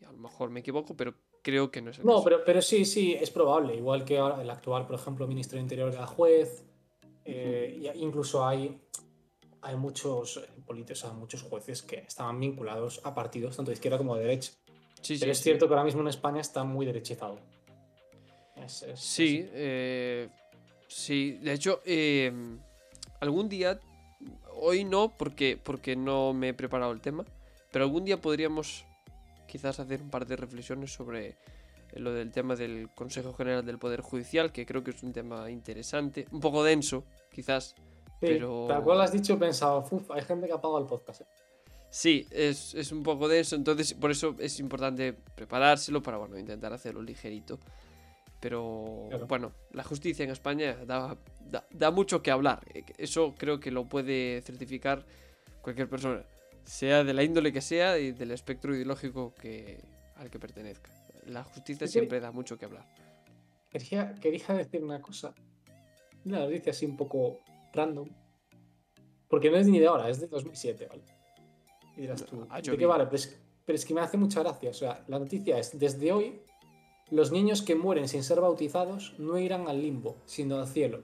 Y a lo mejor me equivoco, pero creo que no es el No, caso. pero, pero sí, sí, es probable. Igual que ahora el actual, por ejemplo, ministro de Interior era juez. eh, incluso hay, hay muchos eh, políticos, o sea, muchos jueces que estaban vinculados a partidos tanto de izquierda como de derecha. Sí, sí, Pero es sí. cierto que ahora mismo en España está muy derechizado. Es- es- Sí, es- eh, sí. De hecho, eh, algún día, hoy no, porque, porque no me he preparado el tema, pero algún día podríamos quizás hacer un par de reflexiones sobre lo del tema del Consejo General del Poder Judicial, que creo que es un tema interesante, un poco denso, quizás. Sí, pero- Tal cual has dicho, he pensado, "Uf, hay gente que ha apagado el podcast. eh". Sí, es, es un poco denso, entonces por eso es importante preparárselo para bueno, intentar hacerlo ligerito. Pero Claro. bueno, la justicia en España da, da, da mucho que hablar. Eh, Eso creo que lo puede certificar cualquier persona, sea de la índole que sea y del espectro ideológico que, al que pertenezca. La justicia Sí, siempre da mucho que hablar. Quería, quería decir una cosa. Una noticia así un poco random. Porque no es ni de ahora, es de 2007, ¿vale? Y dirás tú, Ha ¿de qué vale? Pero es, pero es que me hace mucha gracia. O sea, la noticia es, desde hoy, los niños que mueren sin ser bautizados no irán al limbo, sino al cielo.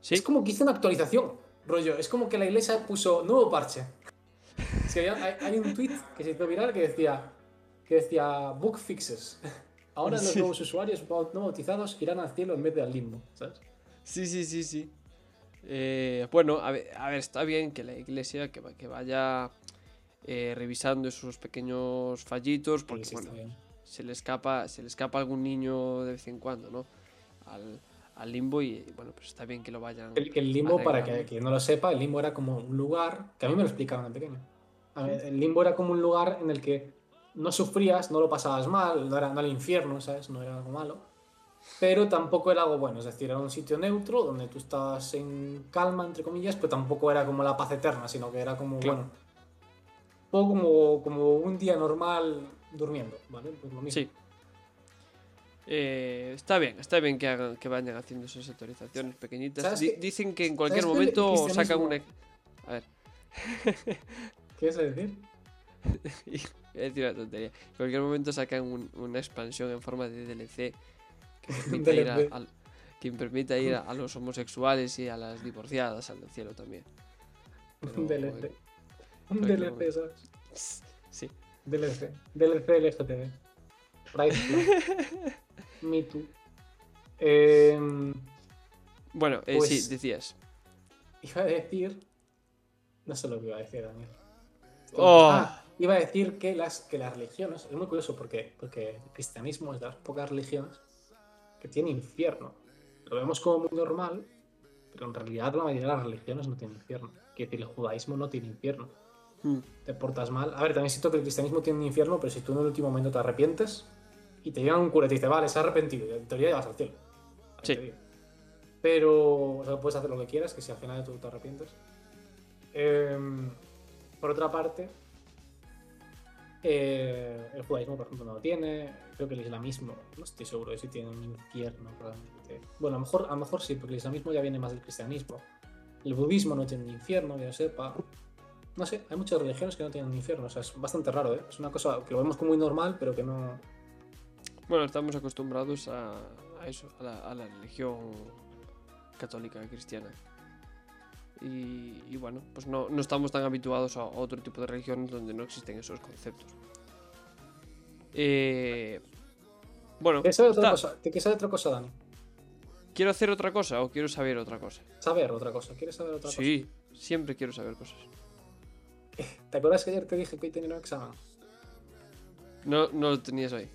Sí, Es como que hizo una actualización, rollo. Es como que la iglesia puso nuevo parche. Es que había- hay, hay un tweet que se hizo viral que decía, que decía book fixes. Ahora los nuevos usuarios no bautizados irán al cielo en vez de al limbo, ¿sabes? Sí, sí, sí, sí. Eh, bueno, a ver, a ver, está bien que la iglesia que, va- que vaya eh, revisando esos pequeños fallitos, porque Sí, bueno. Se le escapa, se le escapa algún niño de vez en cuando, ¿no? Al, al limbo y bueno, pues está bien que lo vayan. El, el limbo, para que quien no lo sepa, el limbo era como un lugar, que a mí me lo explicaban de pequeño. A ver, el limbo era como un lugar en el que no sufrías, no lo pasabas mal, no era, no era el infierno, ¿sabes? No era algo malo. Pero tampoco era algo bueno, es decir, era un sitio neutro donde tú estabas en calma, entre comillas, pero tampoco era como la paz eterna, sino que era como, Claro. bueno, un poco como, como un día normal durmiendo, ¿vale? Pues lo mismo. Sí. Eh, está bien, está bien que hagan, que vayan haciendo esas actualizaciones pequeñitas. Dicen que en cualquier momento sacan una. A ver, ¿Qué es decir? Voy a decir una tontería. En cualquier momento sacan un- una expansión en forma de DLC que permita ir, a, que permita ir a, a los homosexuales y a las divorciadas al cielo también. Un DLC. Un DLC. ¿sabes? Sí. DLC. DLC LGTB. Flag. Me Too. Em, Bueno, eh, Pues- sí, decías. iba a decir. No sé lo que iba a decir, Daniel. Oh. Ah, iba a decir que las, que las religiones. Es muy curioso porque, porque el cristianismo es de las pocas religiones que tiene infierno. Lo vemos como muy normal, pero en realidad la mayoría de las religiones no tienen infierno. Quiere decir, el judaísmo no tiene infierno. Mm, te portas mal. A ver, también siento que el cristianismo tiene un infierno, pero si tú en el último momento te arrepientes y te llegan un cura y te dice, vale, se ha arrepentido, y en teoría ya vas al cielo. Sí. Pero o sea, puedes hacer lo que quieras, que si al final tú te arrepientes. Em, por otra parte, eh, el judaísmo, por ejemplo, no lo tiene. Creo que el islamismo, no estoy seguro de si tiene un infierno realmente. Bueno, a lo mejor, a lo mejor sí, porque el islamismo ya viene más del cristianismo. El budismo no tiene un infierno, que yo sepa. No sé, hay muchas religiones que no tienen un infierno. O sea, es bastante raro, ¿eh? Es una cosa que lo vemos como muy normal, pero que no. Bueno, estamos acostumbrados a, a eso, a la, a la religión católica cristiana. Y, y bueno, pues no, no estamos tan habituados a otro tipo de religiones donde no existen esos conceptos. Eh, bueno, ¿Quieres saber otra cosa? ¿Te quieres saber otra cosa, Dani? ¿quiero hacer otra cosa o quiero saber otra cosa? Saber otra cosa. ¿Quieres saber otra Sí, siempre quiero saber cosas. ¿Te acuerdas que ayer te dije que hoy tenía un examen? No, no lo tenías hoy.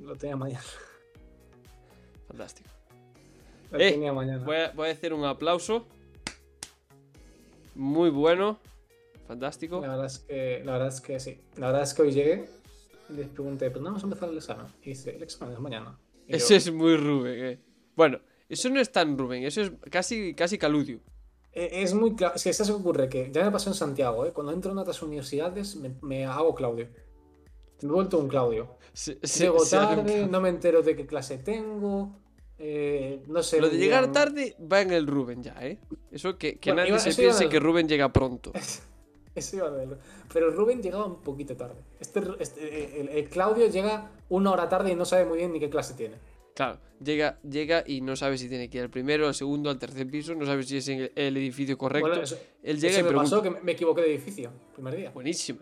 Lo tenía mañana. Fantástico. Lo Eh, tenía mañana. Voy a, voy a hacer un aplauso. Muy bueno. Fantástico. La verdad es que, la verdad es que sí. La verdad es que hoy llegué y les pregunté, ¿pero no vamos a empezar el examen? Y dice, el examen es mañana. Y Eso yo, es muy Rubén, eh. Bueno, eso no es tan Rubén, eso es casi, casi Caludio. "Eh, Es muy claro. Es que ¿sabes qué ocurre? Que ya me pasó en Santiago, ¿eh? Cuando entro en otras universidades me, me hago Claudio. Me he vuelto un Claudio. Se- se- Llego se tarde, no me entero de qué clase tengo. eh, no sé. Lo de llegar tarde va en el Rubén ya, ¿eh? Eso que, que Bueno, nadie iba- se eso piense que Rubén llega pronto. Eso iba a verlo. Pero Rubén llegaba un poquito tarde. Este, este- el, el Claudio llega una hora tarde y no sabe muy bien ni qué clase tiene. Claro, llega, llega y no sabe si tiene que ir al primero, al segundo, al tercer piso, no sabe si es en el, el edificio correcto. Bueno, eso, Él llega eso y me pregunta. pasó que me- equivoqué de edificio primer día. Buenísima.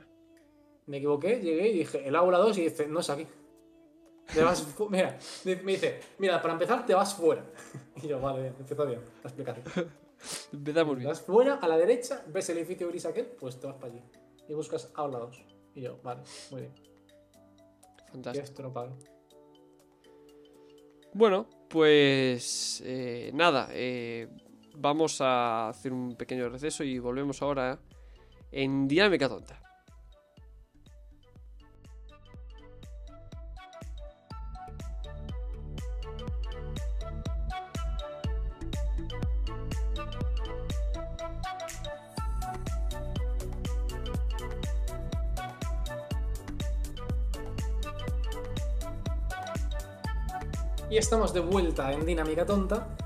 Me equivoqué, llegué y dije, el aula 2 y dice, no es aquí. Te vas mira, me dice, mira, para empezar te vas fuera. Y yo, vale, bien, empezó bien la explicación. Empezamos Te bien. vas fuera, a la derecha, ves el edificio gris aquel, pues te vas para allí. Y buscas aula 2. Y yo, vale, muy bien. Fantástico. esto no pago. Bueno, pues eh, nada, eh, vamos a hacer un pequeño receso y volvemos ahora en Dinámica Tonta. Y estamos de vuelta en Dinámica Tonta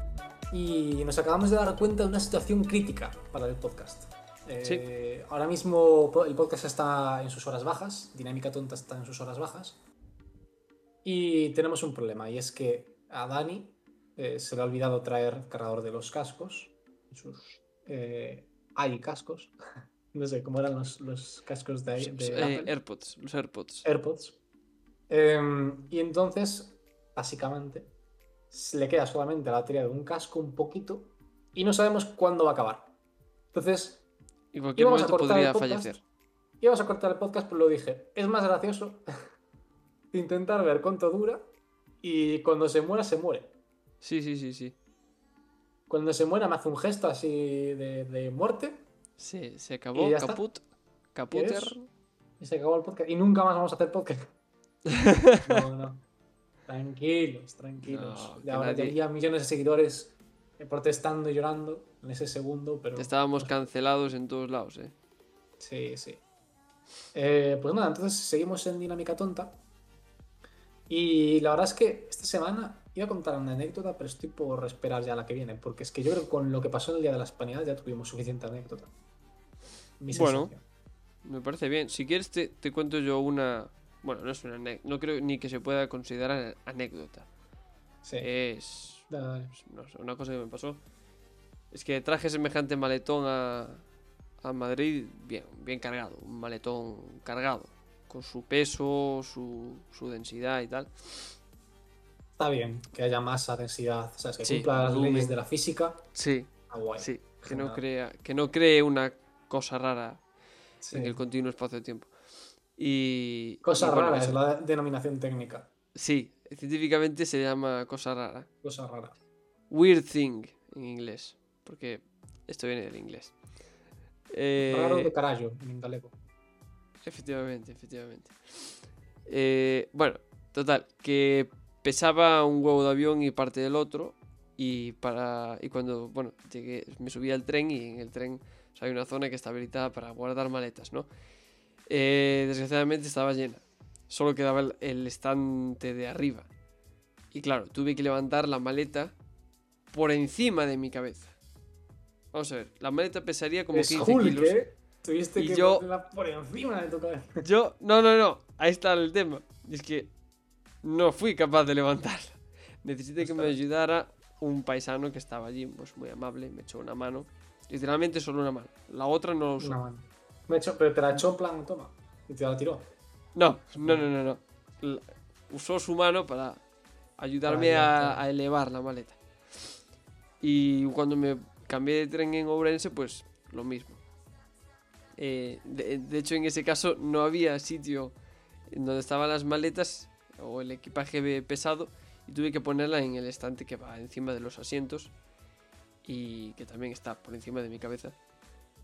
y nos acabamos de dar cuenta de una situación crítica para el podcast. Eh, Ahora mismo el podcast está en sus horas bajas, Dinámica Tonta está en sus horas bajas y tenemos un problema y es que a Dani eh, se le ha olvidado traer cargador de los cascos, sus eh, hay cascos, no sé cómo eran los, los cascos de, de Eh, Apple. AirPods, los AirPods. AirPods. Em, y entonces, básicamente, se le queda solamente la batería de un casco un poquito y no sabemos cuándo va a acabar. Entonces, Y cualquier íbamos a cortar el podría podcast. fallecer. íbamos a cortar el podcast, pero lo dije, es más gracioso intentar ver cuánto dura y cuando se muera, se muere. Sí, sí, sí, sí. Cuando se muera me hace un gesto así de, de muerte Se, se acabó, está. caput. Caputer. eso? y se acabó el podcast. Y nunca más vamos a hacer podcast. No, no. Tranquilos, tranquilos. No, ahora nadie- había millones de seguidores eh, protestando y llorando en ese segundo, pero. Estábamos cancelados en todos lados, eh. Sí, sí. Eh, pues nada, entonces seguimos en Dinámica Tonta. Y la verdad es que esta semana iba a contar una anécdota, pero estoy por esperar ya la que viene, porque es que yo creo que con lo que pasó en el Día de la Hispanidad ya tuvimos suficiente anécdota. Mi Bueno. Me parece bien. Si quieres te, te cuento yo una... Bueno, no es una. No creo ni que se pueda considerar anécdota. Sí. Es... Dale, dale. no sé, una cosa que me pasó. Es que traje semejante maletón a, a Madrid bien, bien cargado. Un maletón cargado. Con su peso, su, su densidad y tal. Está bien que haya masa, densidad, ¿sabes? que Sí, cumpla las leyes de la física. Sí, Ah, guay. sí. Que no, crea, que no cree una cosa rara Sí. en el continuo espacio-tiempo. Y... Cosa y bueno, rara eso. es la denominación técnica. Sí, científicamente se llama cosa rara. Cosa rara. Weird thing en inglés. Porque esto viene del inglés. Eh, Raro de carajo en galego. efectivamente, efectivamente. Eh, bueno, total, que pesaba un huevo de avión y parte del otro. Y para. Y cuando, bueno, llegué, me subí al tren y en el tren o sea, hay una zona que está habilitada para guardar maletas, ¿no? Eh, desgraciadamente estaba llena. Solo quedaba el, el estante de arriba. Y claro, tuve que levantar la maleta por encima de mi cabeza. Vamos a ver, la maleta pesaría como es 15 Hulk, kilos. ¿eh? Tuviste Y que yo- ponerla por encima de tu cabeza. Yo, no, no, no, ahí está el tema. Y es que no fui capaz de levantarla. Necesité que me ayudara un paisano que estaba allí, pues muy amable, me echó una mano. Literalmente solo una mano. La otra no lo usó. Me he pero te la echó en plan, toma. Y te la tiró. No, no, no, no, no. La- usó su mano para ayudarme a, elevar la maleta. Y cuando me cambié de tren en Ourense, pues lo mismo. Eh, de, de hecho, en ese caso no había sitio en donde estaban las maletas o el equipaje pesado y tuve que ponerla en el estante que va encima de los asientos y que también está por encima de mi cabeza.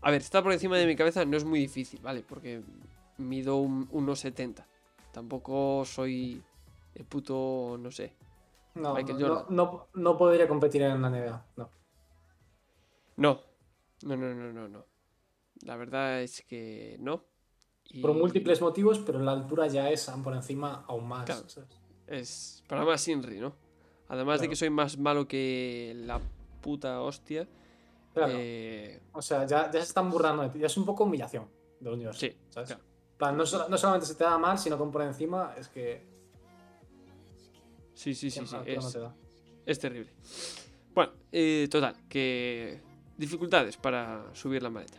A ver, está por encima de mi cabeza no es muy difícil, ¿vale? Porque mido un 1,70. Tampoco soy el puto, no sé. No, Michael no, no, no podría competir en la NBA. No. No, no, no, no, no, no. La verdad es que no. Y Por múltiples motivos, pero la altura ya es por encima aún más. Claro. ¿sabes? Es para más Inri, ¿no? Además de que soy más malo que la puta hostia. Claro. eh, O sea, ya, ya se están burlando de ti. Ya es un poco humillación. del universo. Sí, ¿sabes? claro. Plan, no, sola- no solamente se te da mal, sino que por encima es que. Sí, sí, sí, sí. no es terrible. Bueno, eh, total, que dificultades para subir la maleta.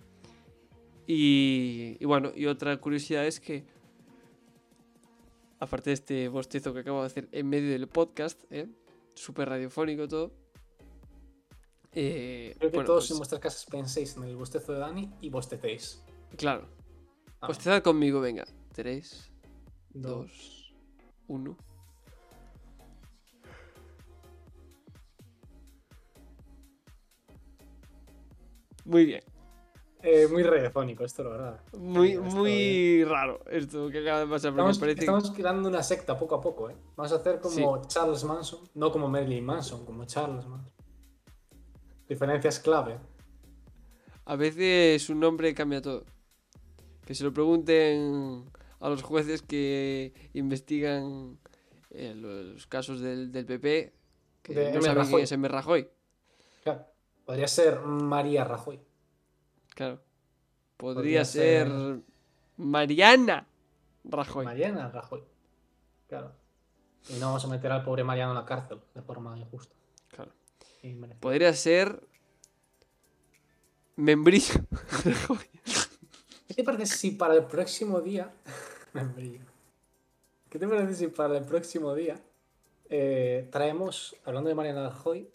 Y, y bueno, y otra curiosidad es que, aparte de este bostezo que acabo de hacer en medio del podcast, ¿eh? súper radiofónico todo. Eh, Creo que bueno, todos pues, en vuestras casas penséis en el bostezo de Dani y bostecéis. Claro, Ah, bostezad conmigo, venga. 3, dos. 2, 1. Muy bien. Eh, muy radiofónico esto, la verdad. Muy, muy raro esto que acaba de pasar. Porque Estamos, parece estamos creando una secta poco a poco, ¿eh? Vamos a hacer como Charles Manson, no como Marilyn Manson, como Charles Manson. Diferencias clave. a veces un nombre cambia todo. Que se lo pregunten a los jueces que investigan eh, los casos del, del PP, que De no M. saben quién es M. Rajoy. Claro. Podría ser María Rajoy. Claro. Podría, Podría ser, ser- Mariana Rajoy. Mariana Rajoy. Claro. Y no vamos a meter al pobre Mariano en la cárcel de forma injusta. Claro. Podría ser Membrillo. ¿Qué te parece si para el próximo día. Me brillo. ¿Qué te parece si para el próximo día eh, traemos, hablando de Mariana Rajoy,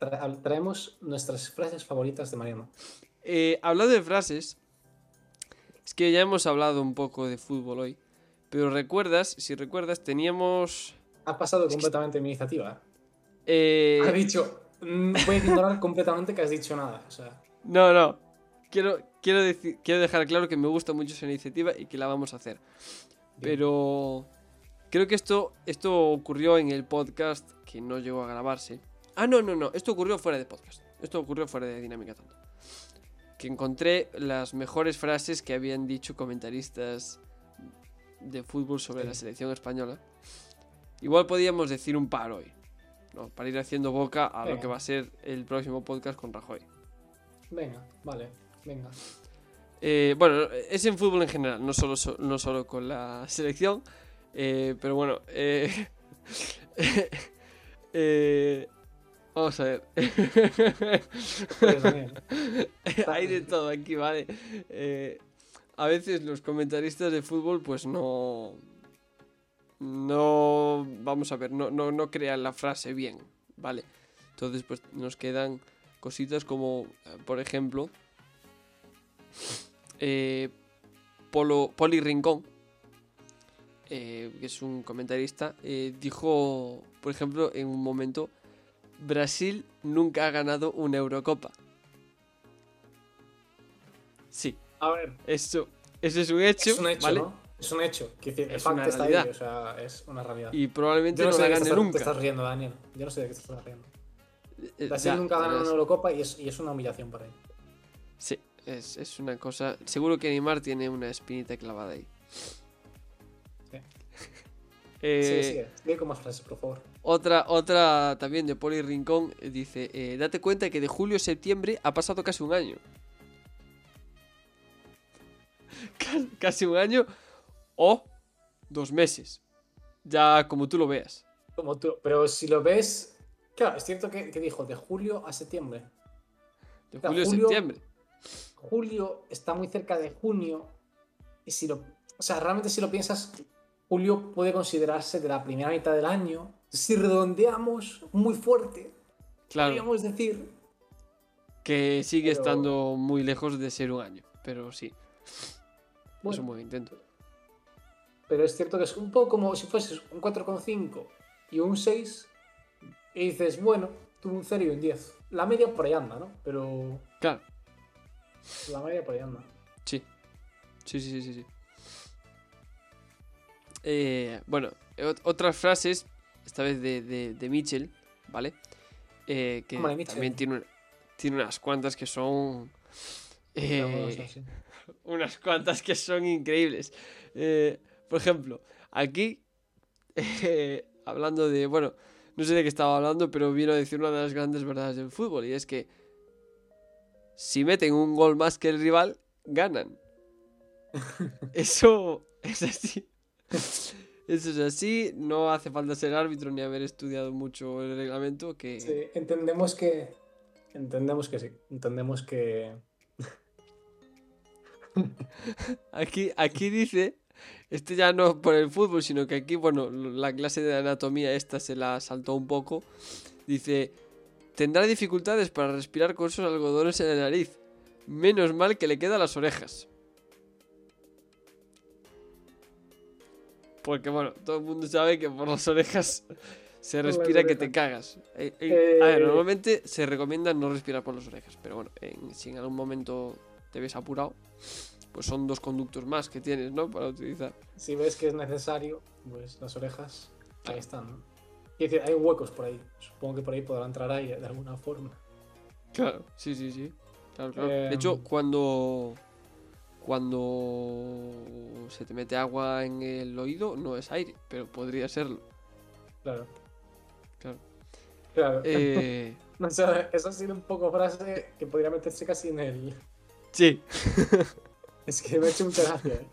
tra- traemos nuestras frases favoritas de Mariano? Eh, hablando de frases, es que ya hemos hablado un poco de fútbol hoy, pero recuerdas, si recuerdas, teníamos... Ha pasado completamente mi iniciativa. eh, Ha dicho. Mm, Voy a ignorar completamente que has dicho nada. O sea, no, no, quiero, quiero, decir, quiero dejar claro que me gusta mucho esa iniciativa y que la vamos a hacer. Pero creo que esto, esto ocurrió en el podcast que no llegó a grabarse. Ah, no, no, no, esto ocurrió fuera de podcast. Esto ocurrió fuera de Dinámica Tanto. Que encontré las mejores frases que habían dicho comentaristas de fútbol sobre Sí. la selección española. Igual podíamos decir un par hoy, ¿no? Para ir haciendo boca a lo que va a ser el próximo podcast con Rajoy. venga, vale, venga. Eh, bueno, es en fútbol en general, no solo, so- no solo con la selección. eh, pero bueno, eh, vamos a ver. Pues, Hay de todo aquí, ¿vale? A veces los comentaristas de fútbol, pues no. No. Vamos a ver, no, no, no crean la frase bien, ¿vale? Entonces, pues nos quedan cositas como, eh, por ejemplo, eh, Polo, Poli Rincón, eh, que es un comentarista, eh, dijo, por ejemplo, en un momento, Brasil nunca ha ganado una Eurocopa. Sí, A ver, eso, eso es un hecho, es un hecho, ¿vale? ¿no? Es un hecho. Decir, Es una está ahí, realidad. o sea, es una realidad. Y probablemente Yo no, no sé la gane estás- nunca. te estás riendo, Daniel. Yo no sé de qué te estás riendo. Eh, Brasil nunca verdad una Eurocopa y es, y es una humillación para él. Sí, es, es una cosa. Seguro que Neymar tiene una espinita clavada ahí. Sí. Eh, Sigue, sigue. Sigue con más frases, por favor. Otra, otra también de Poli Rincón eh, dice: eh, Date cuenta que de julio a septiembre ha pasado casi un año. Ca- casi un año o dos meses. Ya como tú lo veas. Como tú. Pero si lo ves. Claro, es cierto que, que dijo de julio a septiembre. De Claro, julio a julio- septiembre. Julio está muy cerca de junio. Y si lo. O sea, realmente si lo piensas, julio puede considerarse de la primera mitad del año. Si redondeamos muy fuerte, Claro, podríamos decir. que sigue pero- estando muy lejos de ser un año. Pero sí, es un buen intento. Pero es cierto que es un poco como si fueses un 4,5 y un 6. Y dices, bueno, tuve un 0 y un 10. La media por ahí anda, ¿no? Pero Claro, la media por ahí anda. sí. Sí, sí, sí, sí. sí. Eh, bueno, ot- otras frases, esta vez de, de, de Mitchell, ¿vale? Eh, que Hombre, Mitchell. también tiene, tiene unas cuantas que son... eh, unas cuantas que son increíbles. Eh, por ejemplo, aquí, eh, hablando de, bueno, no sé de qué estaba hablando, pero vino a decir una de las grandes verdades del fútbol, y es que si meten un gol más que el rival, ganan. Eso es así. Eso es así. No hace falta ser árbitro ni haber estudiado mucho el reglamento. Que Sí, entendemos que. Entendemos que sí. Entendemos que. aquí, aquí dice. Este ya no por el fútbol, sino que aquí, bueno, la clase de anatomía esta se la saltó un poco. Dice, tendrá dificultades para respirar con esos algodones en la nariz. Menos mal que le quedan las orejas. Porque bueno, todo el mundo sabe que por las orejas se respira que te cagas. Eh, eh, a ver, Eh. normalmente se recomienda no respirar por las orejas, pero bueno, en- si en algún momento te ves apurado, pues son dos conductos más que tienes, ¿no? Para utilizar. Si ves que es necesario, pues las orejas ahí están, ¿no? Quiero decir, hay huecos por ahí. Supongo que por ahí podrá entrar aire de alguna forma. Claro, sí, sí, sí. Claro, claro. Eh, De hecho, cuando cuando se te mete agua en el oído, no es aire, pero podría serlo. Claro. Claro. Claro. Eh, O sea, eso ha sido un poco frase que podría meterse casi en el. sí. Es que me ha hecho mucha gracia. ¿eh?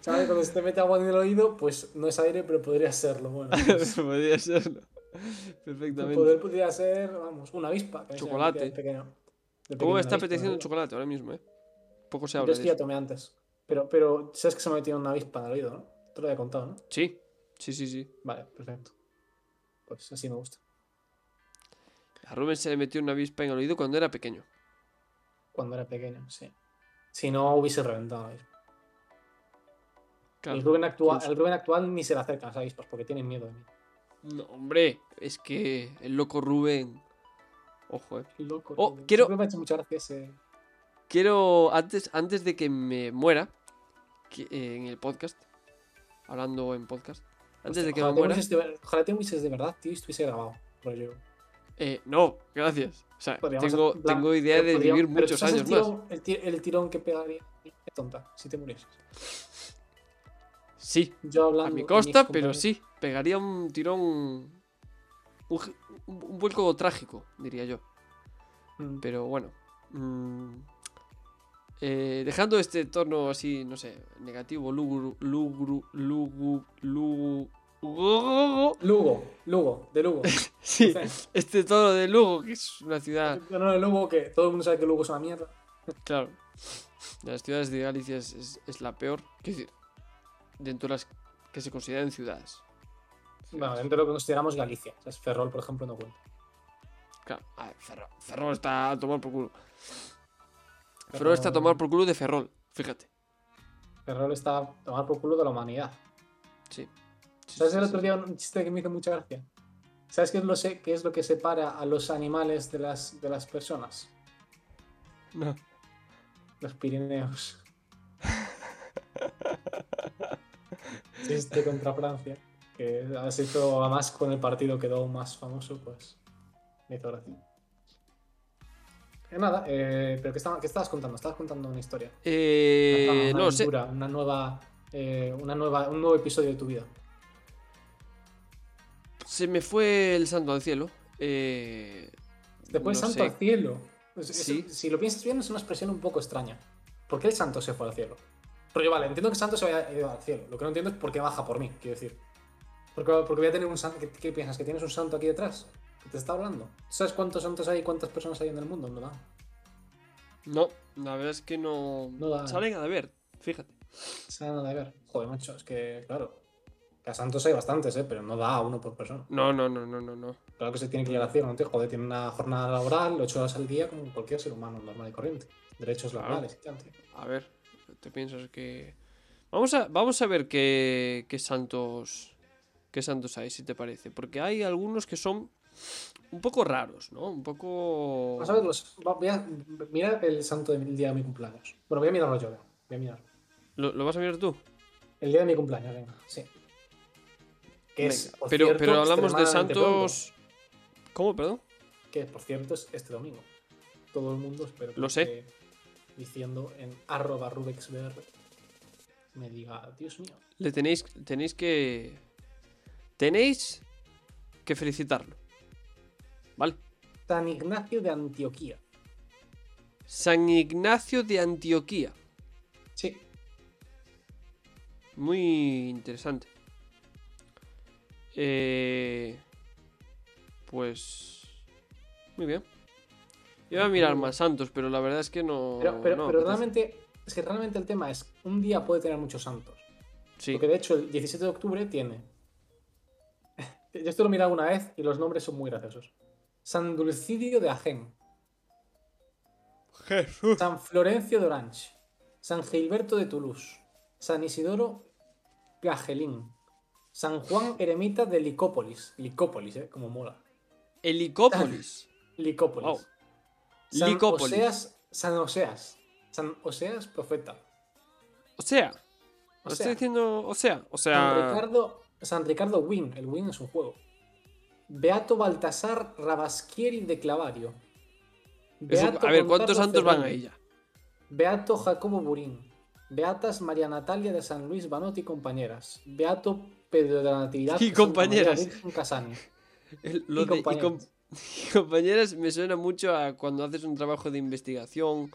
¿Sabes? Cuando se te mete agua en el oído, pues no es aire, pero podría serlo. Bueno, pues, podría serlo. el Perfectamente. poder podría ser, vamos, una avispa. Chocolate. pequeño. ¿Cómo me está apeteciendo chocolate ahora mismo, eh? Poco se Yo habla es de que ya tomé antes. Pero, pero sabes que se me metió una avispa en el oído, ¿no? Te lo había contado, ¿no? Sí, sí, sí, sí. Vale, perfecto. Pues así me gusta. A Rubén se le metió una avispa en el oído cuando era pequeño. Cuando era pequeño, sí. Si no, hubiese reventado. Claro. El, Rubén actual, Pues- el Rubén actual ni se le acerca a avispas porque tienen miedo de mí. No, hombre, es que el loco Rubén. Ojo, eh. Loco. Oh, Rubén. quiero- me ha hecho mucha gracia ese. Quiero, antes, antes de que me muera, que- eh, en el podcast, hablando en podcast, antes Hostia, de que me te muera, de Ojalá te murieses de verdad, tío, y estuviese grabado. rollo. eh, no, gracias. Sea, tengo, hacer- plan, tengo idea de vivir muchos ¿sabes años el más. El, ti- el tirón que pegaría. Qué tonta, si te murieses. Sí, Yo hablando. a mi costa, pero sí, pegaría un tirón, un, gi- un- un vuelco trágico, diría yo. Mm. Pero bueno. mm, eh, dejando este tono así, no sé, negativo, lúgubre, lúgubre, lúgubre, lúgubre. Lugo, Lugo, de Lugo. Sí, este tono de Lugo, que es una ciudad, No, no, de Lugo, que todo el mundo sabe que Lugo es una mierda. claro, de las ciudades de Galicia es, es- es la peor, quiero decir, dentro de las que se consideran ciudades. Bueno, dentro de lo que consideramos Galicia. O sea, Ferrol, por ejemplo, no cuenta. Claro, a ver, Ferrol, Ferrol está a tomar por culo. Ferrol está a tomar por culo de Ferrol, fíjate. Ferrol está a tomar por culo de la humanidad. Sí. ¿Sabes sí, el sí. otro día un chiste que me hizo mucha gracia? ¿Sabes qué es lo, sé- qué es lo que separa a los animales de las, de las personas? No. Los Pirineos. Chiste contra Francia. Que has hecho, además, con el partido quedó más famoso, pues me hizo gracia. Eh, nada, eh, pero ¿qué, estaba- qué estabas contando? Estabas contando una historia. Una Eh, una no sé. aventura, Una nueva, eh, una nueva, un nuevo episodio de tu vida. Se me fue el santo al cielo. Eh, Después no santo sé. al cielo. Sí. Si lo piensas bien, es una expresión un poco extraña. ¿Por qué el santo se fue al cielo? Porque vale, entiendo que santo se haya ido al cielo. Lo que no entiendo es por qué baja por mí, quiero decir. Porque, porque voy a tener un santo. ¿Qué, qué piensas? ¿Que tienes un santo aquí detrás? ¿Que te está hablando? ¿Sabes cuántos santos hay y cuántas personas hay en el mundo? No da. No, la verdad es que no. No da. Salen a deber, fíjate. Se nada de ver. Joder, macho, es que, claro. Que a santos hay bastantes, ¿eh? Pero no da a uno por persona. No, no, no, no, no, no. Claro que se tiene que llegar al cielo, ¿no? Tío? Joder, tiene una jornada laboral, 8 horas al día, como cualquier ser humano normal y corriente. Derechos Claro. laborales y tal, tío. A ver, ¿te piensas que.? Vamos a, vamos a ver qué, qué santos. qué santos hay, si te parece. Porque hay algunos que son un poco raros, ¿no? Un poco. Vamos a ver, los, voy a mirar el santo del día de mi cumpleaños. Bueno, voy a mirarlo yo, venga, voy a mirar. ¿Lo, lo vas a mirar tú? El día de mi cumpleaños, venga, sí. Que es, Venga, por pero, cierto, pero hablamos de santos. ¿Cómo, perdón? que por cierto es este domingo. Todo el mundo, espero que Lo sé. esté diciendo en arroba rubexbr me diga, Dios mío. Le tenéis, tenéis que. Tenéis que felicitarlo. ¿Vale? San Ignacio de Antioquía. San Ignacio de Antioquía. Sí, Muy interesante. Eh, pues. Muy bien. Iba a mirar más santos, pero la verdad es que no. Pero, pero, no pero apetece. realmente, es que realmente el tema es, un día puede tener muchos santos. Sí. Porque de hecho el 17 de octubre tiene... Yo esto lo he mirado una vez y los nombres son muy graciosos. San Dulcidio de Agen, Jesús. San Florencio de Orange, San Gilberto de Toulouse, San Isidoro Gagelín, San Juan Eremita de Licópolis. Licópolis, ¿eh? Como mola. Helicópolis. Licópolis. Wow. San Licópolis. Oseas, San Oseas. San Oseas, profeta. O sea, O lo sea, estoy diciendo. O sea, o San. Ricardo, San Ricardo Win. El Win es un juego. Beato Baltasar Rabasquieri de Clavario. eso- a ver, ¿cuántos santos van ahí ya? Beato Jacobo Burín. Beatas María Natalia de San Luis Banotti y compañeras. Beato Pedro de la Natividad. Y compañeras. Casani. Lo Y de- y compañeras. com- y compañeras me suena mucho a cuando haces un trabajo de investigación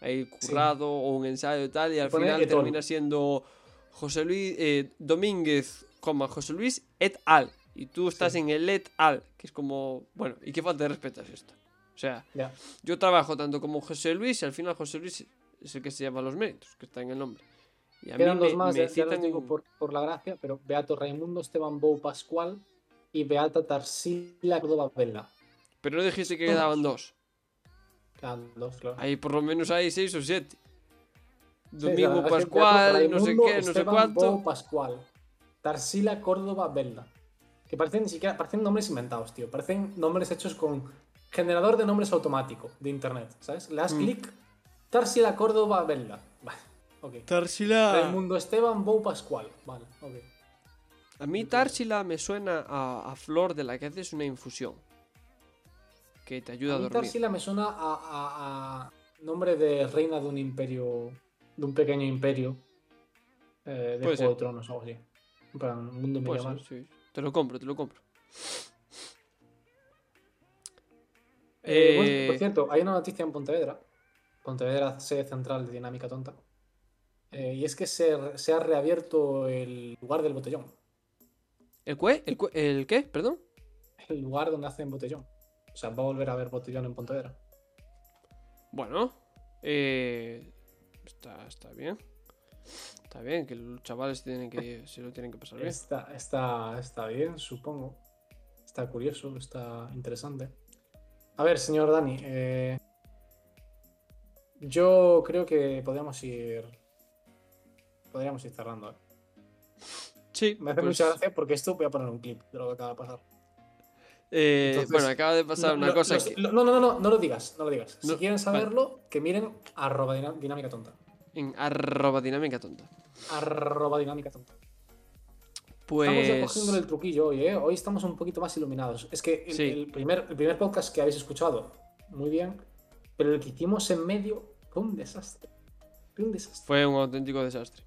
ahí currado o un ensayo y tal y al final termina siendo José Luis eh, Domínguez, coma, José Luis et al. Y tú estás Sí. en el et al, que es como, bueno, ¿y qué falta de respeto es esto? O sea, yo trabajo tanto como José Luis y al final José Luis es el que se llama los méritos, que está en el nombre. Y a mí Quedan me, dos más, me ya, ya los digo por, por la gracia, pero Beato Raimundo Esteban Bou Pascual y Beata Tarsila Córdoba Vela. Pero no dijiste que quedaban dos. Quedan dos, claro. Ahí por lo menos hay seis o siete. Sí, Domingo que Pascual, Beato no sé Raimundo qué, no sé cuánto. Bou Pascual. Tarsila Córdoba Vela. Que parecen ni siquiera, parecen nombres inventados, tío. Parecen nombres hechos con generador de nombres automático de internet, ¿sabes? Le das Mm. clic, Tarsila Córdoba Vela. Vale, ok. Tarsila. Raimundo Esteban Bou Pascual. Vale, ok. A mí Tarsila me suena a, a flor de la que haces una infusión. Que te ayuda a, A mí dormir. Tarsila me suena a, a- a nombre de reina de un imperio, de un pequeño imperio eh, de Puede Juego ser. de Tronos o algo así. Plan, un mundo medieval. ser, sí. Te lo compro, te lo compro. Eh, bueno, Eh, por cierto, hay una noticia en Pontevedra. Pontevedra, sede central de Dinámica Tonta. Eh, y es que se, se ha reabierto el lugar del botellón. ¿El qué? ¿El, cue- ¿El qué? ¿Perdón? El lugar donde hacen botellón. O sea, va a volver a haber botellón en Pontevedra. Bueno. eh, está, está bien. Está bien, que los chavales tienen que, se lo tienen que pasar bien. Está, está, está bien, supongo. Está curioso, está interesante. A ver, señor Dani, eh, yo creo que podríamos ir. Podríamos ir cerrando. ¿eh? Sí, Me hace pues, mucha gracia porque esto voy a poner un clip de lo que acaba de pasar. eh, Entonces, bueno, acaba de pasar No, una no, cosa no, que... no, no, no, no, lo digas, no lo digas. Si quieren vale. saberlo, que miren arroba dinámica tonta. En arroba dinámica tonta. Arroba dinámica tonta. Pues... Estamos cogiendo el truquillo hoy, ¿eh? Hoy estamos un poquito más iluminados. Es que el, Sí. el primer, el primer podcast que habéis escuchado, muy bien, pero el que hicimos en medio fue un desastre. Fue un desastre. Fue un auténtico desastre.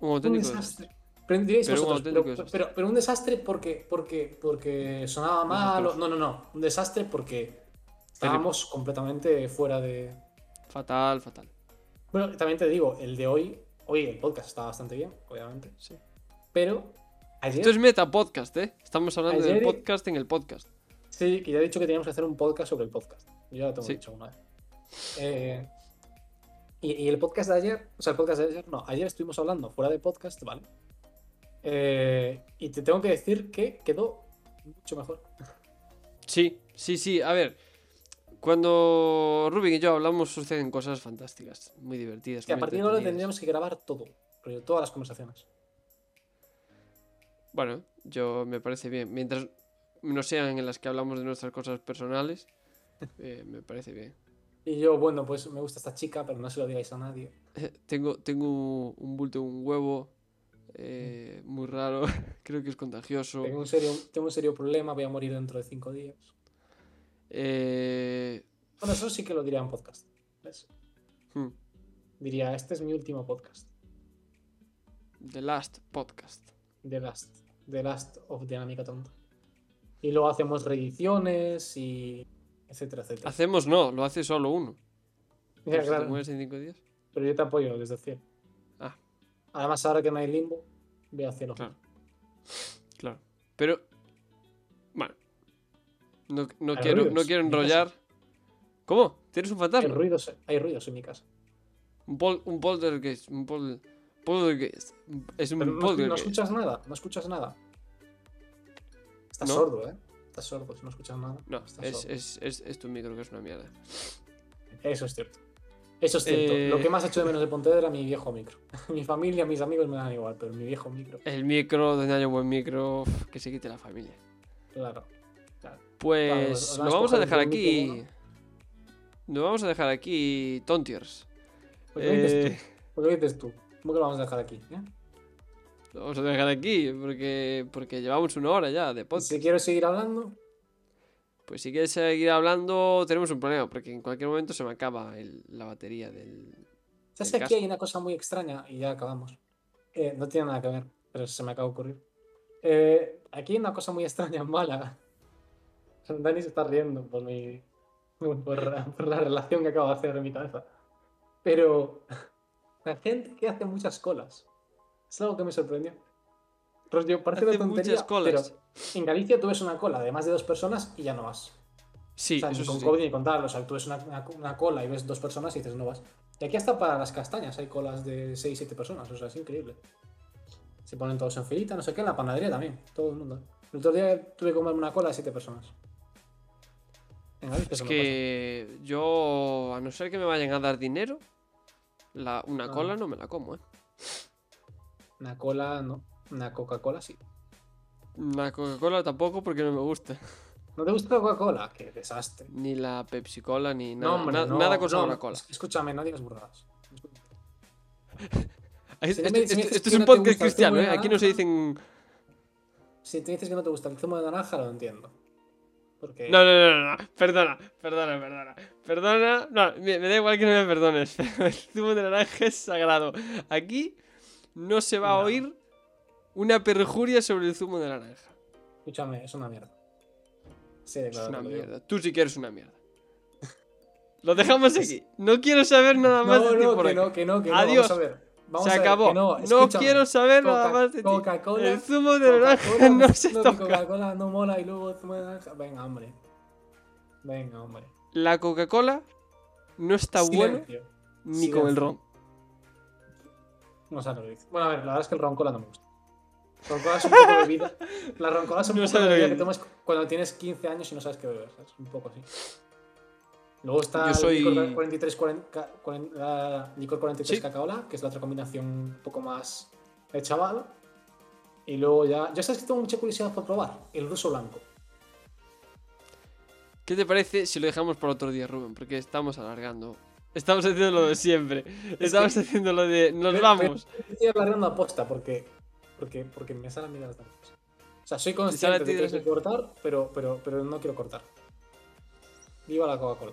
Un desastre. desastre. Pero, un vosotros, auténtico pero, desastre. pero- pero un desastre porque, porque, porque sonaba mal. No, no, no. Un desastre porque estábamos completamente fuera de. Fatal, fatal. Bueno, también te digo, el de hoy, hoy el podcast está bastante bien, obviamente. Sí. Pero ayer, Esto es meta podcast, ¿eh? Estamos hablando del Ayer- podcast en el podcast. sí, que ya he dicho que teníamos que hacer un podcast sobre el podcast. Yo ya lo tengo Sí. dicho una vez. Eh, y, y el podcast de ayer, o sea, el podcast de ayer, no, ayer estuvimos hablando fuera de podcast, ¿vale? Eh, y te tengo que decir que quedó mucho mejor. Sí, sí, sí. A ver, cuando Rubik y yo hablamos suceden cosas fantásticas, muy divertidas. Que a partir de ahora tendríamos que grabar todo, todas las conversaciones. Bueno, yo me parece bien. Mientras no sean en las que hablamos de nuestras cosas personales, eh, me parece bien. Y yo, bueno, pues me gusta esta chica, pero no se lo digáis a nadie. Tengo, tengo un bulto, un huevo eh, muy raro. Creo que es contagioso. Tengo un, serio, tengo un serio problema, voy a morir dentro de cinco días. Eh, Bueno, eso sí que lo diría en podcast. ¿ves? hmm, Diría, este es mi último podcast. The Last Podcast. The Last. The Last of Dinámica Tonta. Y luego hacemos reediciones y. etcétera, etcétera. Hacemos no, lo hace solo uno. Ya, Pues claro, te mueres en cinco días. pero yo te apoyo desde el cielo. Ah. Además, ahora que no hay limbo, Ve hacia los Claro. Claro. Pero. Bueno. No, no Hay quiero, no quiero enrollar. ¿Cómo? ¿Tienes un Hay fantasma? ruidos, hay ruidos en mi casa. Un, pol, un poltergeist. Un pol, poltergeist. Es un Pero no, no poltergeist. escuchas nada, no escuchas nada. Estás ¿No? sordo, ¿eh? Estás sordo, si no escuchas nada. No, estás es, sordo. es, es, es tu micro que es una mierda. Eso es cierto. Eso es cierto. Eh, Lo que más hecho de menos de Pontevedra era mi viejo micro. mi familia, mis amigos me dan igual, pero mi viejo micro, El micro, donde haya buen micro, que se quite la familia. claro. claro. Pues lo vamos a dejar aquí. micro, Lo vamos a dejar aquí, Tontiers. ¿Por qué dices Eh, tú? ¿Por qué dices tú? ¿Cómo que lo vamos a dejar aquí? eh? Vamos a dejar aquí porque, porque llevamos una hora ya de podcast. Si quiero seguir hablando, Pues si quieres seguir hablando, tenemos un problema, porque en cualquier momento se me acaba el- la batería del. ¿sabes que aquí hay una cosa muy extraña? Y ya acabamos. Eh, no tiene nada que ver, pero se me acaba de ocurrir. Eh, aquí hay una cosa muy extraña en Málaga. Dani se está riendo por mi. por, por la relación que acabo de hacer en mi cabeza. Pero la gente que hace muchas colas. Es algo que me sorprendió. Rollo, parece Hace una tontería, muchas colas. pero en Galicia tú ves una cola de más de dos personas y ya no vas. Sí, O sea, eso ni con sí. COVID ni con tal. O sea, tú ves una, una- una cola y ves dos personas y dices, no vas. Y aquí hasta para las castañas hay colas de 6, 7 personas. O sea, es increíble. Se ponen todos en filita, no sé qué. En la panadería también. Todo el mundo. El otro día tuve que comerme una cola de 7 personas. En Galicia Es no que yo, a no ser que me vayan a dar dinero, la, una Ah. cola no me la como, ¿eh? Una cola, no. Una Coca-Cola, sí. Una Coca-Cola tampoco porque no me gusta. ¿No te gusta la Coca-Cola? Qué desastre. Ni la Pepsi-Cola, ni nada. no, hombre, na- no, nada con no. a cola. Escúchame, no digas burradas. Si que es un podcast cristiano, ¿eh? Aquí no se dicen... Si te dices que no te gusta el zumo de naranja, lo entiendo. Porque. No, no, no, no, no. Perdona, perdona, perdona. Perdona. No, me, me da igual que no me perdones, pero el zumo de naranja es sagrado. Aquí no se va a oír una perjuria sobre el zumo de naranja. Escúchame, es una mierda. Sí, de Es una digo. mierda. Tú sí que eres una mierda. Lo dejamos aquí. No quiero saber nada más No, de ti no, por que aquí. no, que no, que no. Adiós. Vamos a ver. Vamos Se acabó. no, quiero saber nada más de ti. Coca-Cola. El zumo de naranja no se no, toca. Coca-Cola no mola y luego zumo de naranja. Venga, hombre. Venga, hombre. La Coca-Cola no está buena ni con el ron. No sé lo que dice. Bueno, a ver, la verdad es que el roncola no me gusta. Roncola es un poco bebida. La roncola es un No poco de bebida que tomas cuando tienes 15 años y no sabes qué beber. ¿sabes? Un poco así. Luego está Yo el soy- licor 43, 40, ca- 40, ah, licor 43 Sí. cacaola, que es la otra combinación un poco más de chaval. Y luego ya. Ya sabes que tengo mucha curiosidad por probar el ruso blanco. ¿Qué te parece si lo dejamos para otro día, Rubén? Porque estamos alargando. Estamos haciendo lo de siempre. Estamos haciendo lo de nos Pero- vamos. pero Estoy alargando aposta porque, porque, porque me salen bien las cosas. O sea, soy consciente a de que hay que cortar, pero, pero, pero no quiero cortar. Viva la Coca-Cola.